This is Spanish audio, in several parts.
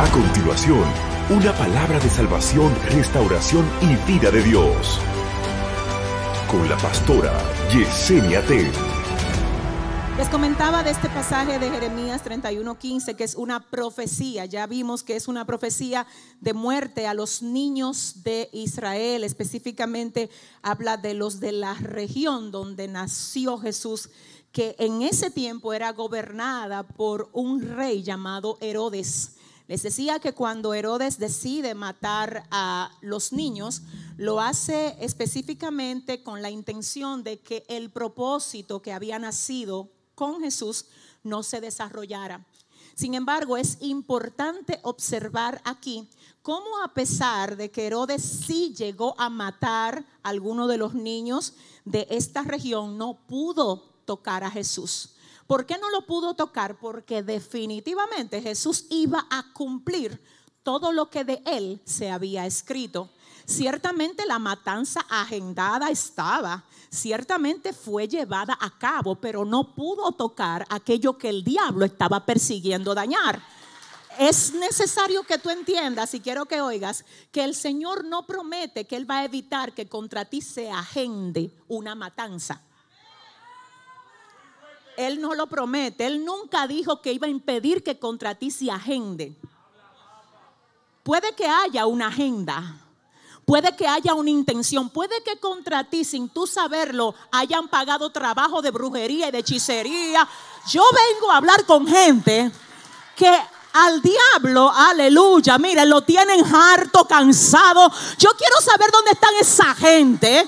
A continuación, una palabra de salvación, restauración y vida de Dios. Con la pastora Yesenia Ten. Les comentaba de este pasaje de Jeremías 31:15 que es una profecía. Ya vimos que es una profecía de muerte a los niños de Israel. Específicamente habla de los de la región donde nació Jesús, que en ese tiempo era gobernada por un rey llamado Herodes. Les decía que cuando Herodes decide matar a los niños, lo hace específicamente con la intención de que el propósito que había nacido con Jesús no se desarrollara. Sin embargo, es importante observar aquí cómo a pesar de que Herodes sí llegó a matar a alguno de los niños de esta región, no pudo tocar a Jesús. ¿Por qué no lo pudo tocar? Porque definitivamente Jesús iba a cumplir todo lo que de él se había escrito. Ciertamente la matanza agendada estaba, ciertamente fue llevada a cabo, pero no pudo tocar aquello que el diablo estaba persiguiendo dañar. Es necesario que tú entiendas y quiero que oigas que el Señor no promete que Él va a evitar que contra ti se agende una matanza. Él no lo promete. Él nunca dijo que iba a impedir que contra ti se agende. Puede que haya una agenda, Puede que haya una intención, puede que contra ti, sin tú saberlo, hayan pagado trabajo de brujería y de hechicería. Yo vengo a hablar con gente que al diablo, aleluya, mire, lo tienen harto, cansado. Yo quiero saber dónde están esa gente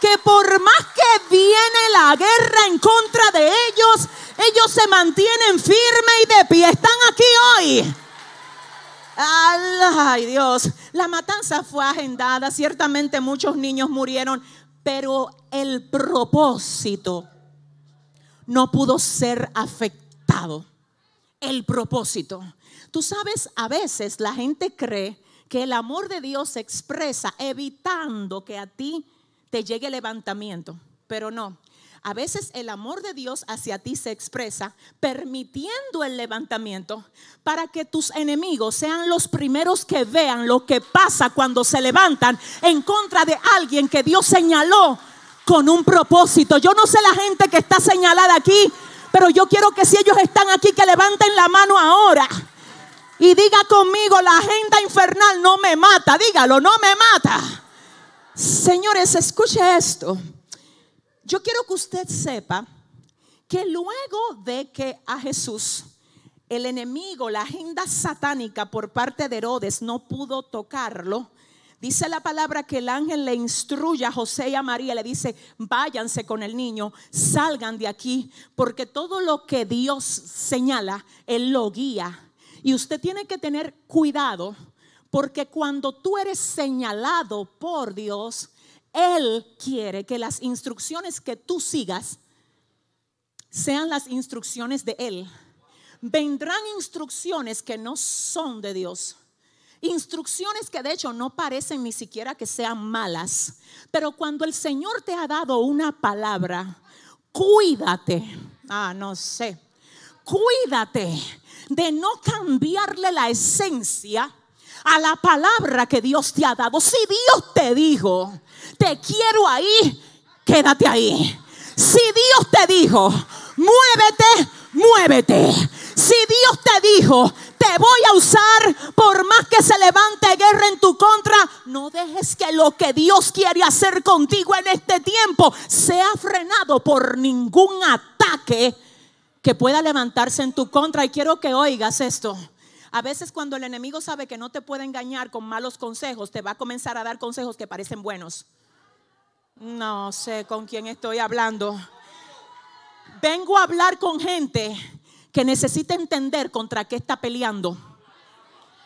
que por más que viene la guerra en contra de ellos, ellos se mantienen firmes y de pie. Están aquí hoy. Ay Dios, la matanza fue agendada, ciertamente muchos niños murieron, pero el propósito no pudo ser afectado. El propósito. Tú sabes, a veces la gente cree que el amor de Dios se expresa evitando que a ti te llegue levantamiento, pero no. A veces el amor de Dios hacia ti se expresa permitiendo el levantamiento para que tus enemigos sean los primeros que vean lo que pasa cuando se levantan en contra de alguien que Dios señaló con un propósito. Yo no sé la gente que está señalada aquí, pero yo quiero que si ellos están aquí, que levanten la mano ahora. Y diga conmigo, la agenda infernal no me mata. Dígalo, no me mata. Señores, escuche esto. Yo quiero que usted sepa que luego de que a Jesús el enemigo, la agenda satánica por parte de Herodes no pudo tocarlo, dice la palabra que el ángel le instruye a José y a María, le dice, váyanse con el niño, salgan de aquí, porque todo lo que Dios señala, Él lo guía. Y usted tiene que tener cuidado, porque cuando tú eres señalado por Dios, él quiere que las instrucciones que tú sigas sean las instrucciones de Él. Vendrán instrucciones que no son de Dios. Instrucciones que de hecho no parecen ni siquiera que sean malas. Pero cuando el Señor te ha dado una palabra, cuídate. Ah, no sé. Cuídate de no cambiarle la esencia a la palabra que Dios te ha dado. Si Dios te dijo, te quiero ahí, quédate ahí. Si Dios te dijo, muévete, muévete. Si Dios te dijo, te voy a usar por más que se levante guerra en tu contra, no dejes que lo que Dios quiere hacer contigo en este tiempo sea frenado por ningún ataque que pueda levantarse en tu contra. Y quiero que oigas esto. A veces cuando el enemigo sabe que no te puede engañar con malos consejos, te va a comenzar a dar consejos que parecen buenos. No sé con quién estoy hablando. Vengo a hablar con gente que necesita entender contra qué está peleando.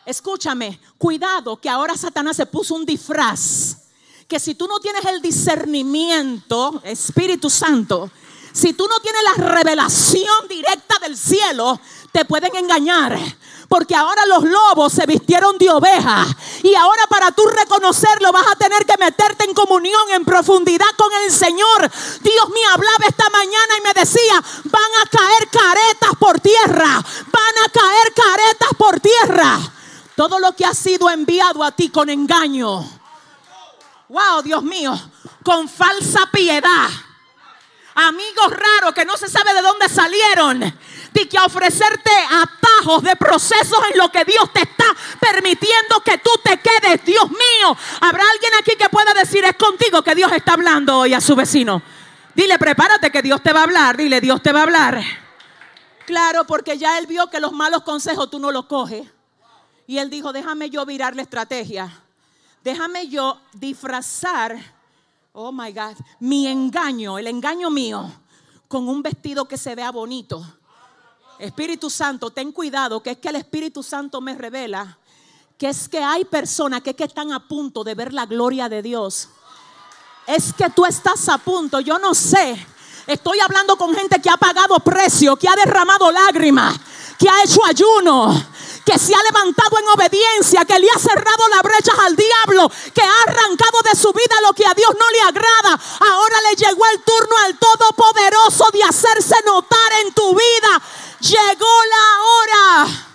Escúchame, cuidado que ahora Satanás se puso un disfraz. Que si tú no tienes el discernimiento, Espíritu Santo, si tú no tienes la revelación directa del cielo, te pueden engañar. Porque ahora los lobos se vistieron de oveja. Y ahora para tú reconocerlo vas a tener que meterte en comunión, en profundidad con el Señor. Dios me hablaba esta mañana y me decía, van a caer caretas por tierra. Van a caer caretas por tierra. Todo lo que ha sido enviado a ti con engaño. Wow, Dios mío, con falsa piedad. Amigos raros que no se sabe de dónde salieron. Y que ofrecerte atajos de procesos en lo que Dios te está permitiendo que tú te quedes. Dios mío, habrá alguien aquí que pueda decir es contigo que Dios está hablando hoy a su vecino. Dile, prepárate que Dios te va a hablar. Dile, Dios te va a hablar. Claro, porque ya él vio que los malos consejos tú no los coges. Y él dijo, déjame yo virar la estrategia. Déjame yo disfrazar, oh my God, mi engaño, el engaño mío, con un vestido que se vea bonito. Espíritu Santo, ten cuidado, que es que el Espíritu Santo me revela que es que hay personas que, están a punto de ver la gloria de Dios. Es que tú estás a punto, yo no sé. Estoy hablando con gente que ha pagado precio, que ha derramado lágrimas, que ha hecho ayuno, que se ha levantado en obediencia, que le ha cerrado las brechas al diablo, que ha arrancado de su vida lo que a Dios no le agrada. Ahora le llegó el turno al Todopoderoso de hacerse notar en tu vida. Llegó la hora.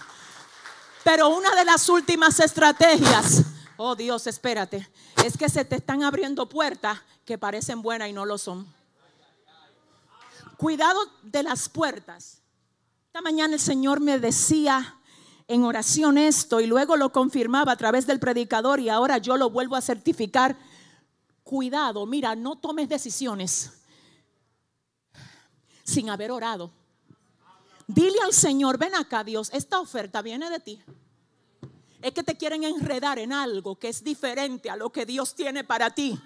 Pero una de las últimas estrategias, oh Dios, espérate, es que se te están abriendo puertas que parecen buenas y no lo son. Cuidado de las puertas. Esta mañana el Señor me decía en oración esto y luego lo confirmaba a través del predicador y ahora yo lo vuelvo a certificar. Cuidado, mira, no tomes decisiones sin haber orado. Dile al Señor, ven acá Dios, esta oferta viene de ti. Es que te quieren enredar en algo que es diferente a lo que Dios tiene para ti.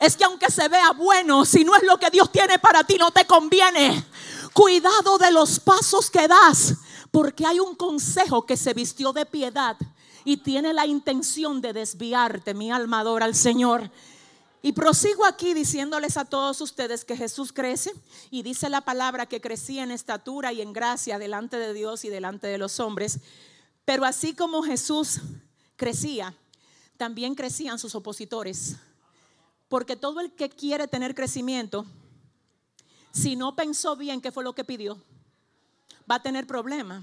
Es que aunque se vea bueno, si no es lo que Dios tiene para ti, no te conviene. Cuidado de los pasos que das porque hay un consejo que se vistió de piedad y tiene la intención de desviarte, mi alma adora al Señor. Y prosigo aquí diciéndoles a todos ustedes que Jesús crece y dice la palabra que crecía en estatura y en gracia delante de Dios y delante de los hombres. Pero así como Jesús crecía, también crecían sus opositores. Porque todo el que quiere tener crecimiento, si no pensó bien qué fue lo que pidió, va a tener problemas.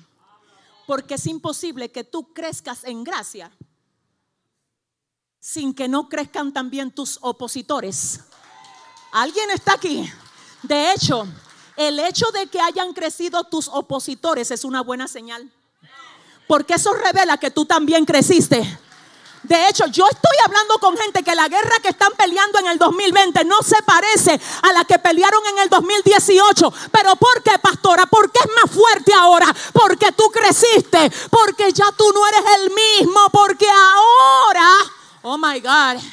Porque es imposible que tú crezcas en gracia sin que no crezcan también tus opositores. ¿Alguien está aquí? De hecho, el hecho de que hayan crecido tus opositores es una buena señal. Porque eso revela que tú también creciste. De hecho, yo estoy hablando con gente que la guerra que están peleando en el 2020 no se parece a la que pelearon en el 2018. Pero ¿por qué, pastora? Porque es más fuerte ahora. Porque tú creciste. Porque ya tú no eres el mismo. Porque ahora, oh my God,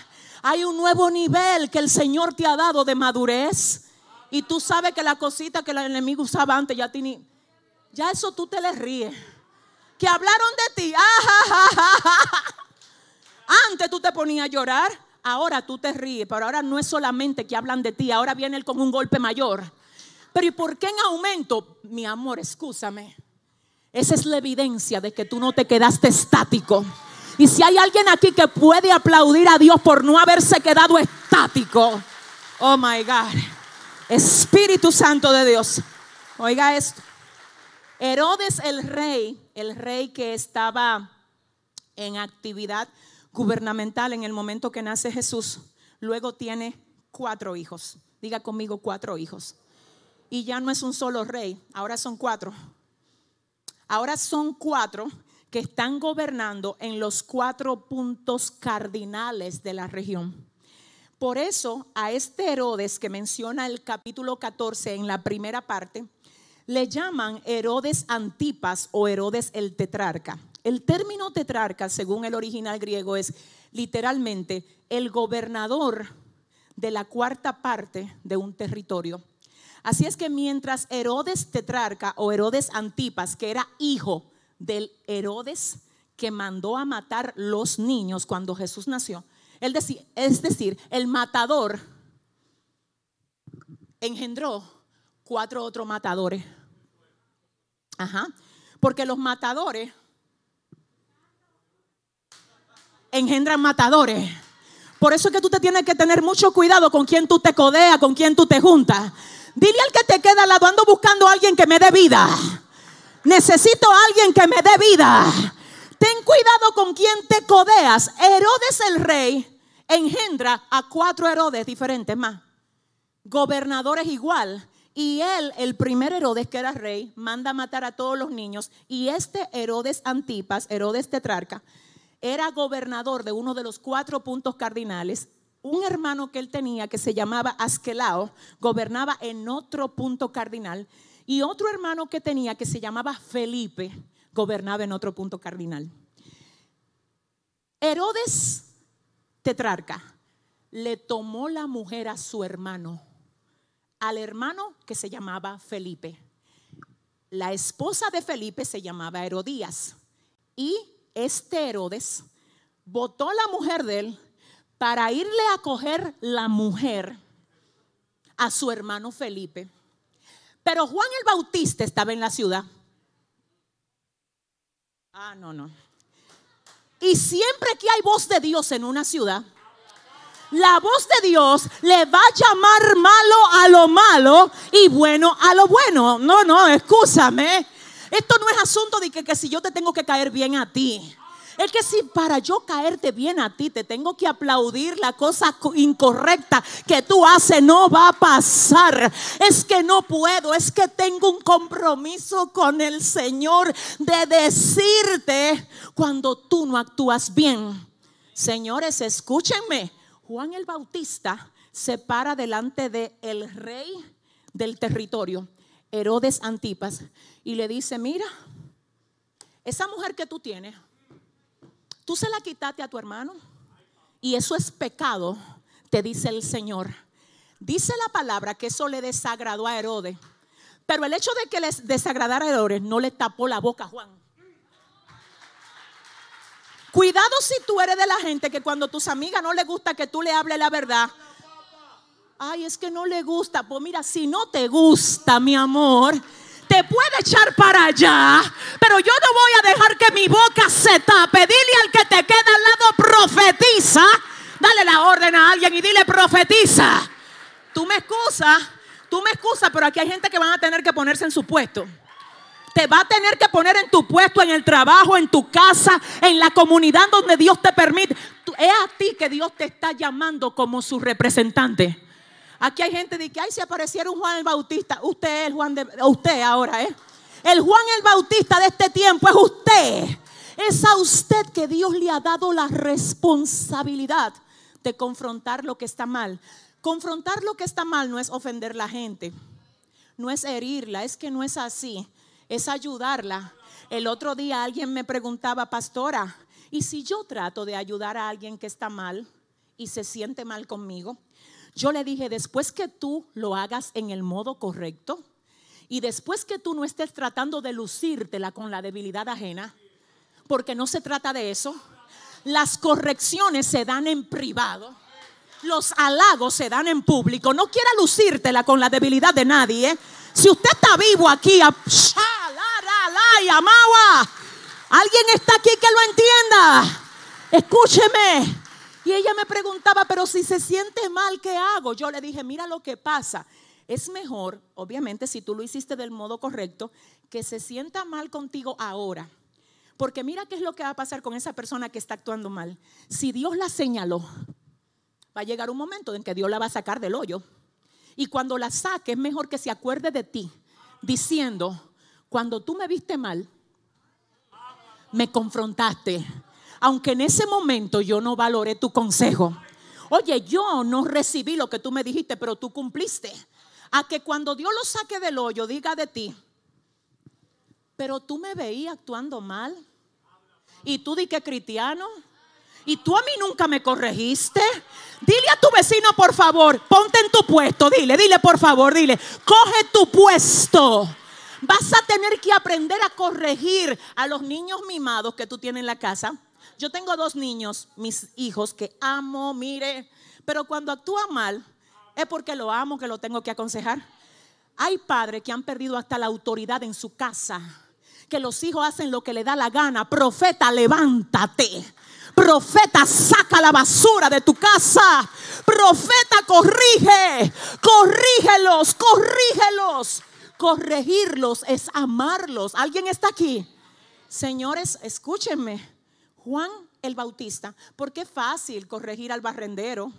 hay un nuevo nivel que el Señor te ha dado de madurez. Y tú sabes que la cosita que el enemigo usaba antes ya tiene, ya eso tú te le ríes. Que hablaron de ti. Ah, antes tú te ponías a llorar, ahora tú te ríes, pero ahora no es solamente que hablan de ti, ahora viene él con un golpe mayor. Pero ¿y por qué en aumento? Mi amor, escúchame. Esa es la evidencia de que tú no te quedaste estático. Y si hay alguien aquí que puede aplaudir a Dios por no haberse quedado estático, oh my God, Espíritu Santo de Dios, oiga esto. Herodes el rey, el rey que estaba en actividad gubernamental en el momento que nace Jesús, luego tiene cuatro hijos. Diga conmigo cuatro hijos. Y ya no es un solo rey, ahora son cuatro. Ahora son cuatro que están gobernando en los cuatro puntos cardinales de la región. Por eso a este Herodes que menciona el capítulo 14 en la primera parte, le llaman Herodes Antipas o Herodes el tetrarca. El término tetrarca, según el original griego, es literalmente el gobernador de la cuarta parte de un territorio. Así es que mientras Herodes tetrarca o Herodes Antipas, que era hijo del Herodes que mandó a matar los niños cuando Jesús nació, él es decir, el matador engendró cuatro otros matadores. Ajá. Porque los matadores engendran matadores. Por eso es que tú te tienes que tener mucho cuidado con quién tú te codeas, con quién tú te juntas. Dile al que te queda al lado, ando buscando a alguien que me dé vida. Necesito a alguien que me dé vida. Ten cuidado con quien te codeas. Herodes el rey engendra a cuatro Herodes diferentes más. Gobernadores igual. Y él, el primer Herodes que era rey, manda matar a todos los niños. Y este Herodes Antipas, Herodes tetrarca, era gobernador de uno de los cuatro puntos cardinales. Un hermano que él tenía que se llamaba Asquelao gobernaba en otro punto cardinal. Y otro hermano que tenía que se llamaba Felipe gobernaba en otro punto cardinal. Herodes tetrarca le tomó la mujer a su hermano al hermano que se llamaba Felipe. La esposa de Felipe se llamaba Herodías. Y este Herodes votó la mujer de él para irle a coger la mujer a su hermano Felipe. Pero Juan el Bautista estaba en la ciudad. Ah, no, no. Y siempre que hay voz de Dios en una ciudad, la voz de Dios le va a llamar malo a lo malo y bueno a lo bueno. No, no, escúchame. Esto no es asunto de que, si yo te tengo que caer bien a ti. Es que si para yo caerte bien a ti te tengo que aplaudir la cosa incorrecta que tú haces, no va a pasar. Es que no puedo, es que tengo un compromiso con el Señor de decirte cuando tú no actúas bien. Señores, escúchenme. Juan el Bautista se para delante de el rey del territorio, Herodes Antipas, y le dice, mira, esa mujer que tú tienes, tú se la quitaste a tu hermano y eso es pecado, te dice el Señor. Dice la palabra que eso le desagradó a Herodes, pero el hecho de que les desagradara a Herodes no le tapó la boca a Juan. Cuidado si tú eres de la gente que cuando tus amigas no le gusta que tú le hables la verdad. Ay, es que no le gusta. Pues mira, si no te gusta, mi amor, te puede echar para allá. Pero yo no voy a dejar que mi boca se tape. Dile al que te queda al lado, profetiza. Dale la orden a alguien y dile, profetiza. Tú me excusas, tú me excusas, pero aquí hay gente que van a tener que ponerse en su puesto te va a tener que poner en tu puesto, en el trabajo, en tu casa, en la comunidad donde Dios te permite. Es a ti que Dios te está llamando como su representante. Aquí hay gente de que, ay, si apareciera un Juan el Bautista, usted es el Juan de, usted ahora, ¿eh? El Juan el Bautista de este tiempo es usted. Es a usted que Dios le ha dado la responsabilidad de confrontar lo que está mal. Confrontar lo que está mal no es ofender a la gente, no es herirla, es que no es así es ayudarla. El otro día alguien me preguntaba, pastora, ¿y si yo trato de ayudar a alguien que está mal y se siente mal conmigo? Yo le dije, después que tú lo hagas en el modo correcto y después que tú no estés tratando de lucírtela con la debilidad ajena, porque no se trata de eso, las correcciones se dan en privado. Los halagos se dan en público. No quiera lucírtela con la debilidad de nadie. ¿eh? Si usted está vivo aquí, alguien está aquí que lo entienda. Escúcheme. Y ella me preguntaba, pero si se siente mal, ¿qué hago? Yo le dije, mira lo que pasa. Es mejor, obviamente, si tú lo hiciste del modo correcto, que se sienta mal contigo ahora. Porque mira qué es lo que va a pasar con esa persona que está actuando mal. Si Dios la señaló, va a llegar un momento en que Dios la va a sacar del hoyo. Y cuando la saque es mejor que se acuerde de ti, diciendo, cuando tú me viste mal, me confrontaste, aunque en ese momento yo no valoré tu consejo. Oye, yo no recibí lo que tú me dijiste, pero tú cumpliste. A que cuando Dios lo saque del hoyo, diga de ti, pero tú me veías actuando mal. Y tú di que cristiano. Y tú a mí nunca me corregiste. Dile a tu vecino, por favor, ponte en tu puesto. Dile, dile, por favor, dile, coge tu puesto. Vas a tener que aprender a corregir a los niños mimados que tú tienes en la casa. Yo tengo dos niños, mis hijos, que amo, mire, pero cuando actúa mal es porque lo amo, que lo tengo que aconsejar. Hay padres que han perdido hasta la autoridad en su casa, que los hijos hacen lo que le da la gana. Profeta, levántate. Profeta, saca la basura de tu casa. Profeta, corrige. Corrígelos, corrígelos. Corregirlos es amarlos. ¿Alguien está aquí? Señores, escúchenme. Juan el Bautista, porque es fácil corregir al barrendero.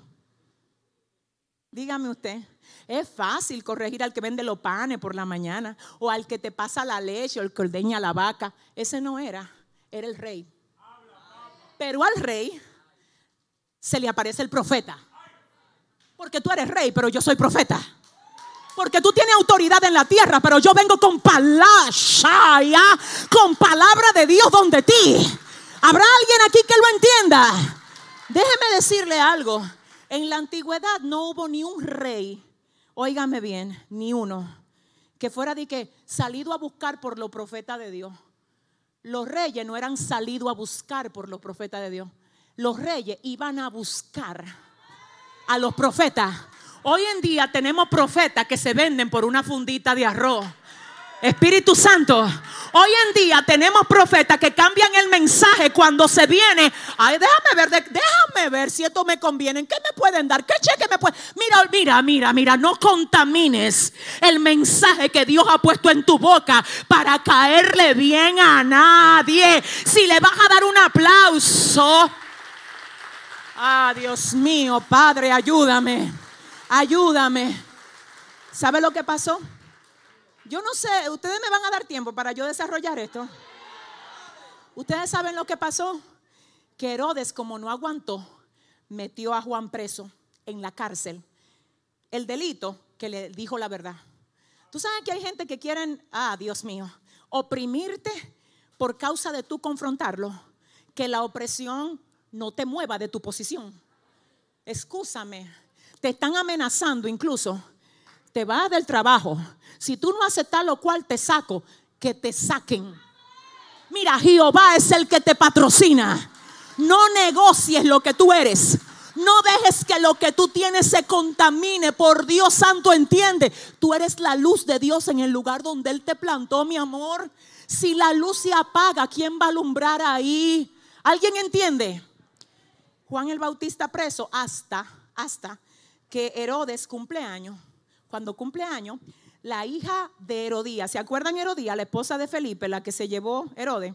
Dígame usted, es fácil corregir al que vende los panes por la mañana o al que te pasa la leche o el que ordeña la vaca. Ese no era, era el rey. Pero al rey se le aparece el profeta. Porque tú eres rey, pero yo soy profeta. Porque tú tienes autoridad en la tierra, pero yo vengo con palabra, con palabra de Dios donde ti. ¿Habrá alguien aquí que lo entienda? Déjeme decirle algo. En la antigüedad no hubo ni un rey, óigame bien, ni uno, que fuera de que salido a buscar por los profetas de Dios. Los reyes no eran salidos a buscar por los profetas de Dios. Los reyes iban a buscar a los profetas. Hoy en día tenemos profetas que se venden por una fundita de arroz. Espíritu Santo, hoy en día tenemos profetas que cambian el mensaje cuando se viene. Ay, déjame ver, déjame ver si esto me conviene. ¿Qué me pueden dar? ¿Qué cheque me pueden? Mira, mira, mira, mira, no contamines el mensaje que Dios ha puesto en tu boca para caerle bien a nadie. Si le vas a dar un aplauso. Ah, Dios mío, Padre, ayúdame. Ayúdame. ¿Sabe lo que pasó? Yo no sé, ustedes me van a dar tiempo para yo desarrollar esto. Ustedes saben lo que pasó. Que Herodes, como no aguantó, metió a Juan preso en la cárcel. El delito que le dijo la verdad. Tú sabes que hay gente que quieren, ah, Dios mío, oprimirte por causa de tú confrontarlo. Que la opresión no te mueva de tu posición. Escúchame, te están amenazando incluso te vas del trabajo, si tú no haces tal o cual, te saco, que te saquen. Mira, Jehová es el que te patrocina. No negocies lo que tú eres. No dejes que lo que tú tienes se contamine. Por Dios santo, entiende. Tú eres la luz de Dios en el lugar donde Él te plantó, mi amor. Si la luz se apaga, ¿quién va a alumbrar ahí? ¿Alguien entiende? Juan el Bautista preso hasta, hasta que Herodes cumple años cuando cumple años, la hija de Herodías, ¿se acuerdan Herodías, la esposa de Felipe, la que se llevó Herodes?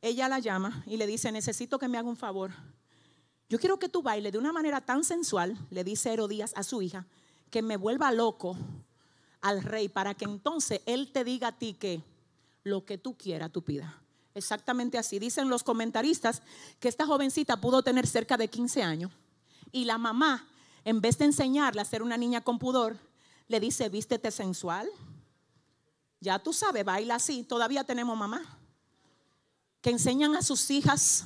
Ella la llama y le dice, necesito que me haga un favor. Yo quiero que tú bailes de una manera tan sensual, le dice Herodías a su hija, que me vuelva loco al rey para que entonces él te diga a ti que lo que tú quieras tú pidas. Exactamente así. Dicen los comentaristas que esta jovencita pudo tener cerca de 15 años y la mamá, en vez de enseñarle a ser una niña con pudor, le dice, vístete sensual. Ya tú sabes, baila así. Todavía tenemos mamá que enseñan a sus hijas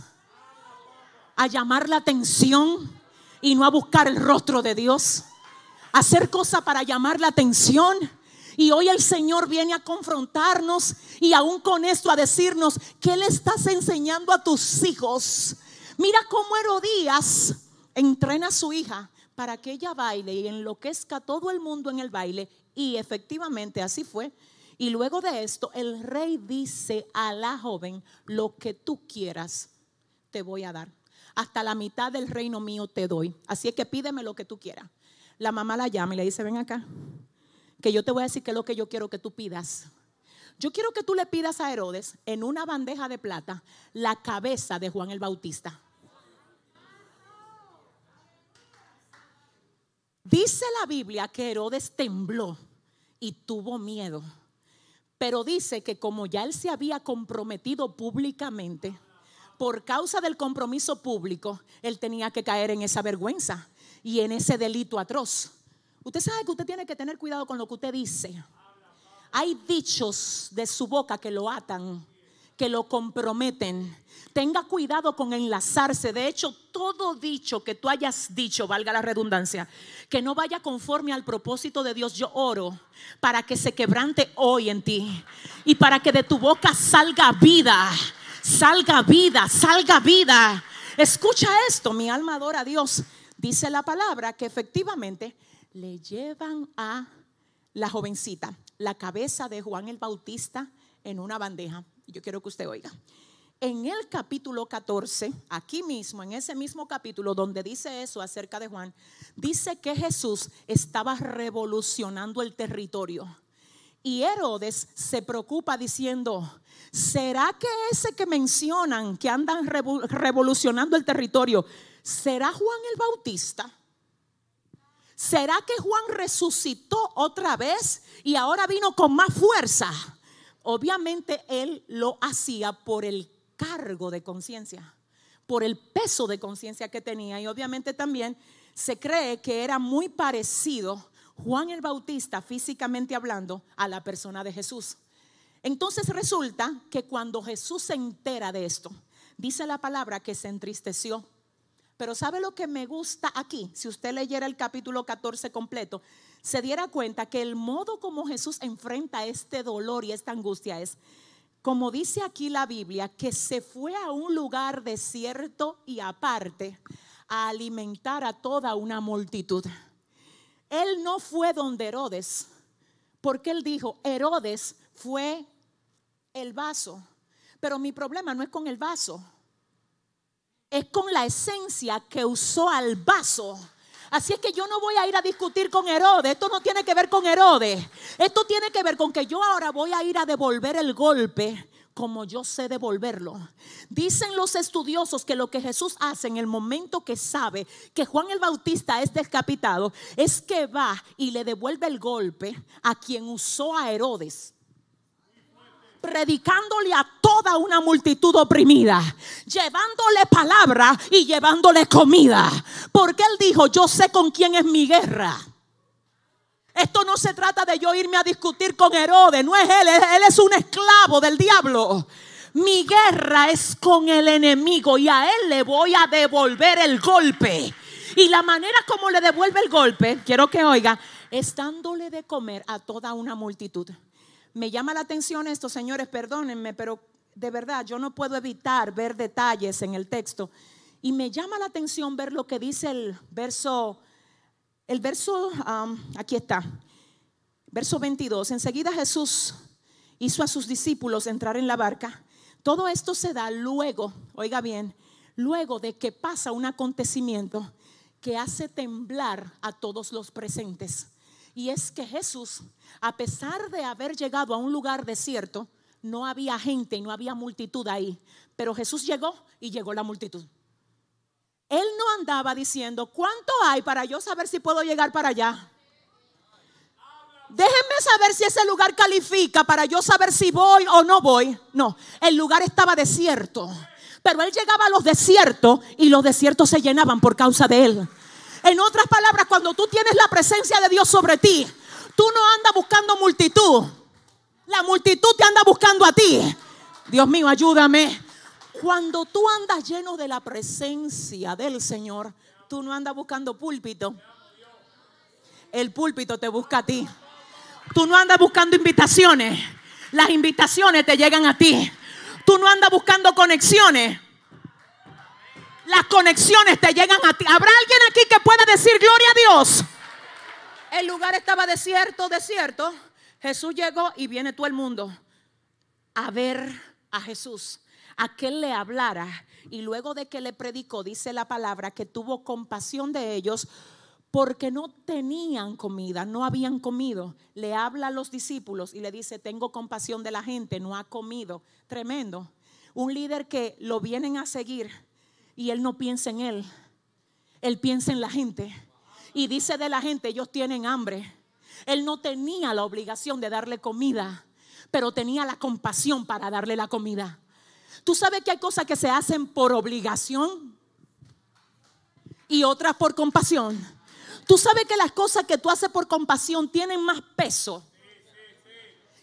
a llamar la atención y no a buscar el rostro de Dios. Hacer cosas para llamar la atención. Y hoy el Señor viene a confrontarnos y aún con esto a decirnos, ¿qué le estás enseñando a tus hijos? Mira cómo Herodías entrena a su hija para que ella baile y enloquezca todo el mundo en el baile. Y efectivamente así fue. Y luego de esto, el rey dice a la joven, lo que tú quieras, te voy a dar. Hasta la mitad del reino mío te doy. Así es que pídeme lo que tú quieras. La mamá la llama y le dice, ven acá, que yo te voy a decir que es lo que yo quiero que tú pidas. Yo quiero que tú le pidas a Herodes en una bandeja de plata la cabeza de Juan el Bautista. Dice la Biblia que Herodes tembló y tuvo miedo. Pero dice que como ya él se había comprometido públicamente, por causa del compromiso público, él tenía que caer en esa vergüenza y en ese delito atroz. Usted sabe que usted tiene que tener cuidado con lo que usted dice. Hay dichos de su boca que lo atan que lo comprometen. Tenga cuidado con enlazarse. De hecho, todo dicho que tú hayas dicho, valga la redundancia, que no vaya conforme al propósito de Dios, yo oro para que se quebrante hoy en ti y para que de tu boca salga vida, salga vida, salga vida. Escucha esto, mi alma adora a Dios. Dice la palabra que efectivamente le llevan a la jovencita la cabeza de Juan el Bautista en una bandeja yo quiero que usted oiga. En el capítulo 14, aquí mismo, en ese mismo capítulo donde dice eso acerca de Juan, dice que Jesús estaba revolucionando el territorio Y Herodes se preocupa diciendo, ¿será que ese que mencionan que andan revolucionando el territorio, será Juan el Bautista? ¿Será que Juan resucitó otra vez y ahora vino con más fuerza? Obviamente él lo hacía por el cargo de conciencia, por el peso de conciencia que tenía y obviamente también se cree que era muy parecido Juan el Bautista físicamente hablando a la persona de Jesús. Entonces resulta que cuando Jesús se entera de esto, dice la palabra que se entristeció pero ¿sabe lo que me gusta aquí? Si usted leyera el capítulo 14 completo, se diera cuenta que el modo como Jesús enfrenta este dolor y esta angustia es, como dice aquí la Biblia, que se fue a un lugar desierto y aparte a alimentar a toda una multitud. Él no fue donde Herodes, porque él dijo, Herodes fue el vaso. Pero mi problema no es con el vaso es con la esencia que usó al vaso. Así es que yo no voy a ir a discutir con Herodes. Esto no tiene que ver con Herodes. Esto tiene que ver con que yo ahora voy a ir a devolver el golpe como yo sé devolverlo. Dicen los estudiosos que lo que Jesús hace en el momento que sabe que Juan el Bautista es descapitado es que va y le devuelve el golpe a quien usó a Herodes predicándole a toda una multitud oprimida, llevándole palabra y llevándole comida. Porque él dijo, yo sé con quién es mi guerra. Esto no se trata de yo irme a discutir con Herodes, no es él, él es un esclavo del diablo. Mi guerra es con el enemigo y a él le voy a devolver el golpe. Y la manera como le devuelve el golpe, quiero que oiga, es dándole de comer a toda una multitud. Me llama la atención esto, señores, perdónenme, pero de verdad yo no puedo evitar ver detalles en el texto. Y me llama la atención ver lo que dice el verso, el verso, aquí está, verso 22. Enseguida Jesús hizo a sus discípulos entrar en la barca. Todo esto se da luego, oiga bien, luego de que pasa un acontecimiento que hace temblar a todos los presentes. Y es que Jesús, a pesar de haber llegado a un lugar desierto, no había gente y no había multitud ahí. Pero Jesús llegó y llegó la multitud. Él no andaba diciendo, ¿cuánto hay para yo saber si puedo llegar para allá? Déjenme saber si ese lugar califica para yo saber si voy o no voy. No, el lugar estaba desierto. Pero él llegaba a los desiertos y los desiertos se llenaban por causa de él. En otras palabras, cuando tú tienes la presencia de Dios sobre ti, tú no andas buscando multitud. La multitud te anda buscando a ti. Dios mío, ayúdame. Cuando tú andas lleno de la presencia del Señor, tú no andas buscando púlpito. El púlpito te busca a ti. Tú no andas buscando invitaciones. Las invitaciones te llegan a ti. Tú no andas buscando conexiones las conexiones te llegan a ti. ¿Habrá alguien aquí que pueda decir gloria a Dios? El lugar estaba desierto, desierto. Jesús llegó y viene todo el mundo a ver a Jesús, a que él le hablara. Y luego de que le predicó, dice la palabra, que tuvo compasión de ellos porque no tenían comida, no habían comido. Le habla a los discípulos y le dice, tengo compasión de la gente, no ha comido. Tremendo. Un líder que lo vienen a seguir y él no piensa en él, él piensa en la gente. Y dice de la gente, ellos tienen hambre. Él no tenía la obligación de darle comida, pero tenía la compasión para darle la comida. Tú sabes que hay cosas que se hacen por obligación y otras por compasión. Tú sabes que las cosas que tú haces por compasión tienen más peso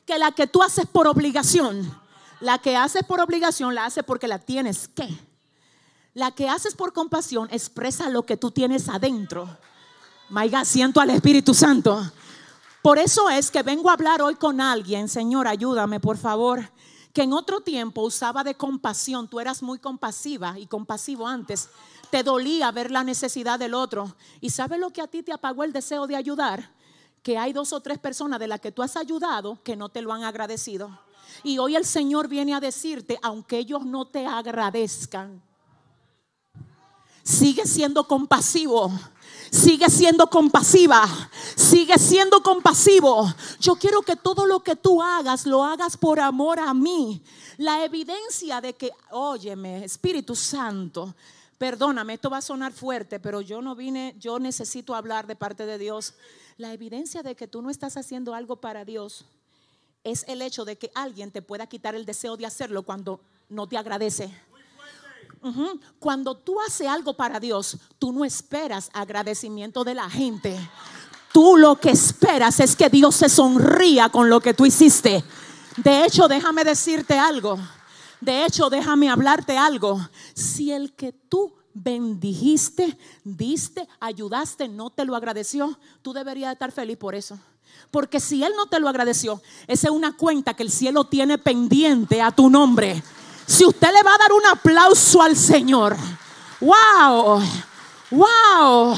que la que tú haces por obligación. La que haces por obligación la haces porque la tienes que. La que haces por compasión expresa lo que tú tienes adentro. Maiga, siento al Espíritu Santo. Por eso es que vengo a hablar hoy con alguien, Señor, ayúdame, por favor, que en otro tiempo usaba de compasión. Tú eras muy compasiva y compasivo antes. Te dolía ver la necesidad del otro. ¿Y sabes lo que a ti te apagó el deseo de ayudar? Que hay dos o tres personas de las que tú has ayudado que no te lo han agradecido. Y hoy el Señor viene a decirte, aunque ellos no te agradezcan, Sigue siendo compasivo. Sigue siendo compasiva. Sigue siendo compasivo. Yo quiero que todo lo que tú hagas lo hagas por amor a mí. La evidencia de que, óyeme, Espíritu Santo, perdóname, esto va a sonar fuerte, pero yo no vine, yo necesito hablar de parte de Dios. La evidencia de que tú no estás haciendo algo para Dios es el hecho de que alguien te pueda quitar el deseo de hacerlo cuando no te agradece. Cuando tú haces algo para Dios, tú no esperas agradecimiento de la gente. Tú lo que esperas es que Dios se sonría con lo que tú hiciste. De hecho, déjame decirte algo. De hecho, déjame hablarte algo. Si el que tú bendijiste, diste, ayudaste, no te lo agradeció, tú deberías estar feliz por eso. Porque si Él no te lo agradeció, esa es una cuenta que el cielo tiene pendiente a tu nombre. Si usted le va a dar un aplauso al Señor, wow, wow.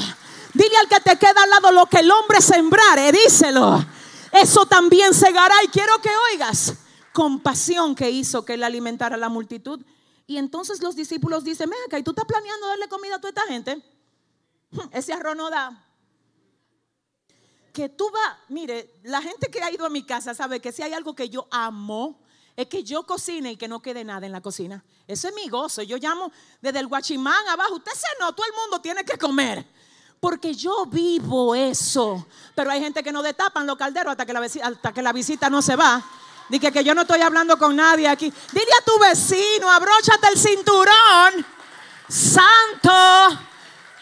Dile al que te queda al lado lo que el hombre sembrare, díselo. Eso también segará y quiero que oigas compasión que hizo que él alimentara a la multitud. Y entonces los discípulos dicen, venga, ¿y tú estás planeando darle comida a toda esta gente? Ese arroz no da. Que tú vas, mire, la gente que ha ido a mi casa sabe que si hay algo que yo amo, es que yo cocine y que no quede nada en la cocina. Eso es mi gozo. Yo llamo desde el guachimán abajo. Usted se no, todo el mundo tiene que comer. Porque yo vivo eso. Pero hay gente que no destapan los calderos hasta que la, visita no se va. Dije que yo no estoy hablando con nadie aquí. Dile a tu vecino, abróchate el cinturón. Santo.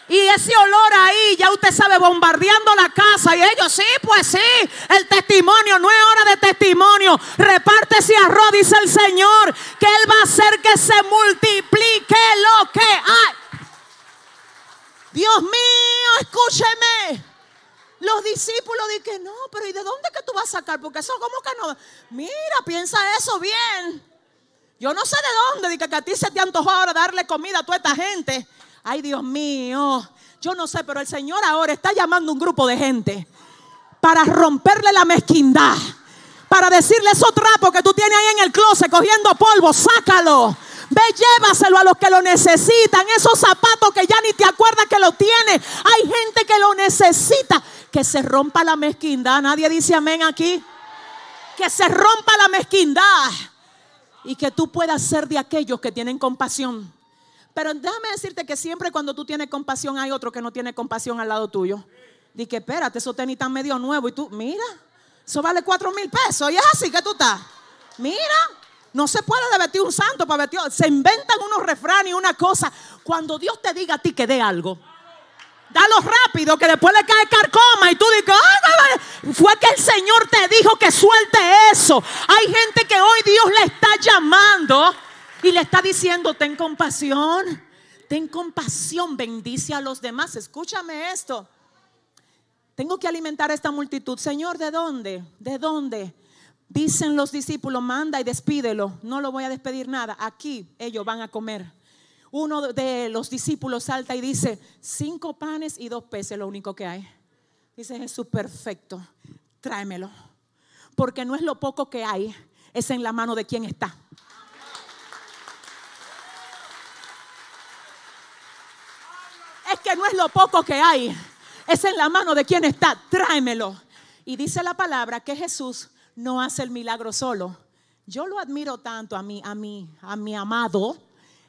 Y ese olor ahí, ya usted sabe, bombardeando la casa. Y ellos, sí, pues sí, el testimonio, no es hora de testimonio. Reparte ese arroz, dice el Señor, que Él va a hacer que se multiplique lo que hay. Dios mío, escúcheme. Los discípulos dicen, no, pero ¿y de dónde que tú vas a sacar? Porque eso como que no. Mira, piensa eso bien. Yo no sé de dónde, dice que a ti se te antojó ahora darle comida a toda esta gente. Ay, Dios mío. Yo no sé, pero el Señor ahora está llamando un grupo de gente para romperle la mezquindad. Para decirle esos trapos que tú tienes ahí en el closet cogiendo polvo, sácalo. Ve, llévaselo a los que lo necesitan. Esos zapatos que ya ni te acuerdas que lo tiene. Hay gente que lo necesita. Que se rompa la mezquindad. Nadie dice amén aquí. Que se rompa la mezquindad. Y que tú puedas ser de aquellos que tienen compasión. Pero déjame decirte que siempre cuando tú tienes compasión hay otro que no tiene compasión al lado tuyo. Dije, espérate, eso tenis tan medio nuevo y tú, mira, eso vale cuatro mil pesos y es así que tú estás. Mira, no se puede vestir un santo para vestir. Se inventan unos refranes y una cosa. Cuando Dios te diga a ti que dé algo, dalo rápido, que después le cae carcoma y tú dices, fue que el Señor te dijo que suelte eso. Hay gente que hoy Dios le está llamando y le está diciendo, ten compasión, ten compasión, bendice a los demás. Escúchame esto. Tengo que alimentar a esta multitud. Señor, ¿de dónde? ¿De dónde? Dicen los discípulos, manda y despídelo. No lo voy a despedir nada. Aquí ellos van a comer. Uno de los discípulos salta y dice, cinco panes y dos peces, lo único que hay. Dice Jesús, perfecto, tráemelo. Porque no es lo poco que hay, es en la mano de quien está. Que no es lo poco que hay, es en la mano de quien está. Tráemelo. Y dice la palabra que Jesús no hace el milagro solo. Yo lo admiro tanto a mí, a mí, a mi amado.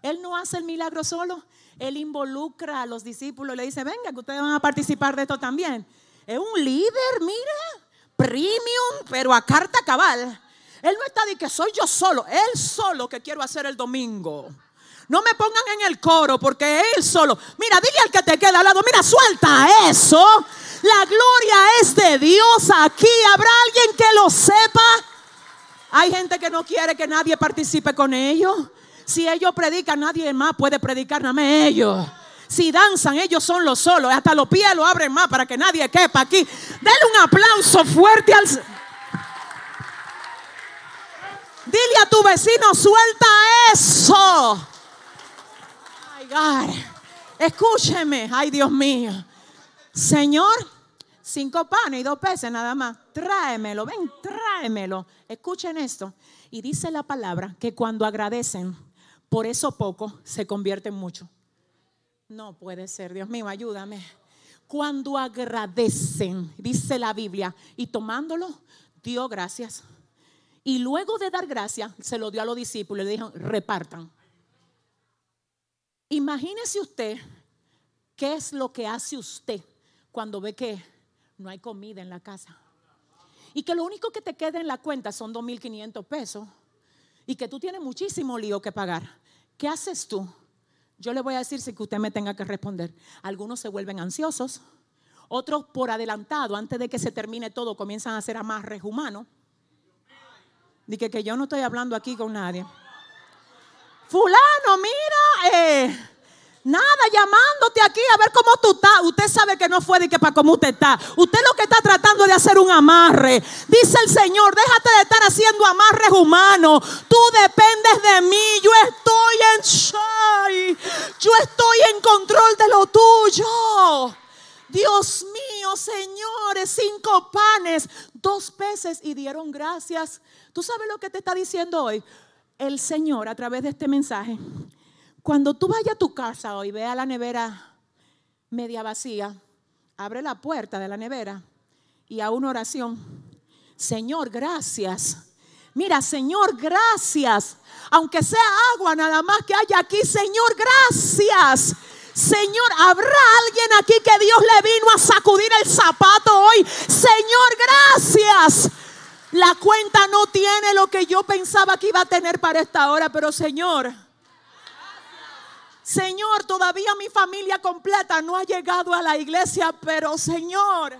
Él no hace el milagro solo. Él involucra a los discípulos, le dice, venga, que ustedes van a participar de esto también. Es un líder, mira, premium, pero a carta cabal. Él no está de que soy yo solo, él solo que quiero hacer el domingo. No me pongan en el coro porque él solo. Mira, dile al que te queda al lado, mira, suelta eso. La gloria es de Dios aquí. ¿Habrá alguien que lo sepa? Hay gente que no quiere que nadie participe con ellos. Si ellos predican, nadie más puede predicar, nada más ellos. Si danzan, ellos son los solos. Hasta los pies lo abren más para que nadie quepa aquí. Denle un aplauso fuerte al... Dile a tu vecino, suelta eso. Escúcheme, ay Dios mío. Señor, cinco panes y dos peces nada más. Tráemelo, ven, tráemelo. Escuchen esto. Y dice la palabra que cuando agradecen por eso poco se convierte en mucho. No puede ser, Dios mío, ayúdame. Cuando agradecen, dice la Biblia, y tomándolo, dio gracias. Y luego de dar gracias, se lo dio a los discípulos y le dijo, repartan. Imagínese usted qué es lo que hace usted cuando ve que no hay comida en la casa. Y que lo único que te queda en la cuenta son 2.500 pesos. Y que tú tienes muchísimo lío que pagar. ¿Qué haces tú? Yo le voy a decir si que usted me tenga que responder. Algunos se vuelven ansiosos. Otros por adelantado, antes de que se termine todo, comienzan a hacer amarres humanos. Dije que yo no estoy hablando aquí con nadie. Fulano, mira, eh, Nada, llamándote aquí a ver cómo tú estás. Usted sabe que no fue de que para cómo usted está. Usted lo que está tratando de hacer un amarre. Dice el Señor, déjate de estar haciendo amarres humanos. Tú dependes de mí. Yo estoy en Shai. Yo estoy en control de lo tuyo. Dios mío, señores, cinco panes, dos peces y dieron gracias. ¿Tú sabes lo que te está diciendo hoy? El Señor a través de este mensaje cuando tú vayas a tu casa hoy, vea la nevera media vacía, abre la puerta de la nevera y a una oración. Señor, gracias. Mira, Señor, gracias. Aunque sea agua nada más que haya aquí, Señor, gracias. Señor, ¿habrá alguien aquí que Dios le vino a sacudir el zapato hoy? Señor, gracias. La cuenta no tiene lo que yo pensaba que iba a tener para esta hora, pero Señor, Señor, todavía mi familia completa no ha llegado a la iglesia, pero Señor,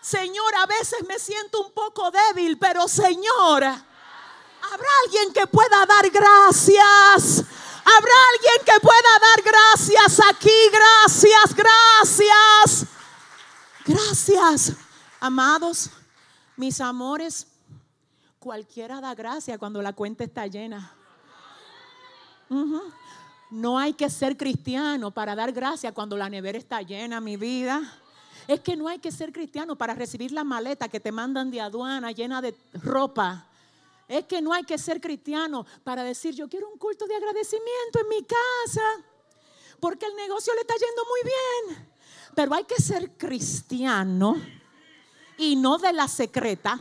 Señor, a veces me siento un poco débil, pero Señor, habrá alguien que pueda dar gracias. Habrá alguien que pueda dar gracias aquí. Gracias, gracias. Gracias. Amados, mis amores, cualquiera da gracia cuando la cuenta está llena. No hay que ser cristiano para dar gracias cuando la nevera está llena, mi vida. Es que no hay que ser cristiano para recibir la maleta que te mandan de aduana llena de ropa. Es que no hay que ser cristiano para decir yo quiero un culto de agradecimiento en mi casa porque el negocio le está yendo muy bien. Pero hay que ser cristiano y no de la secreta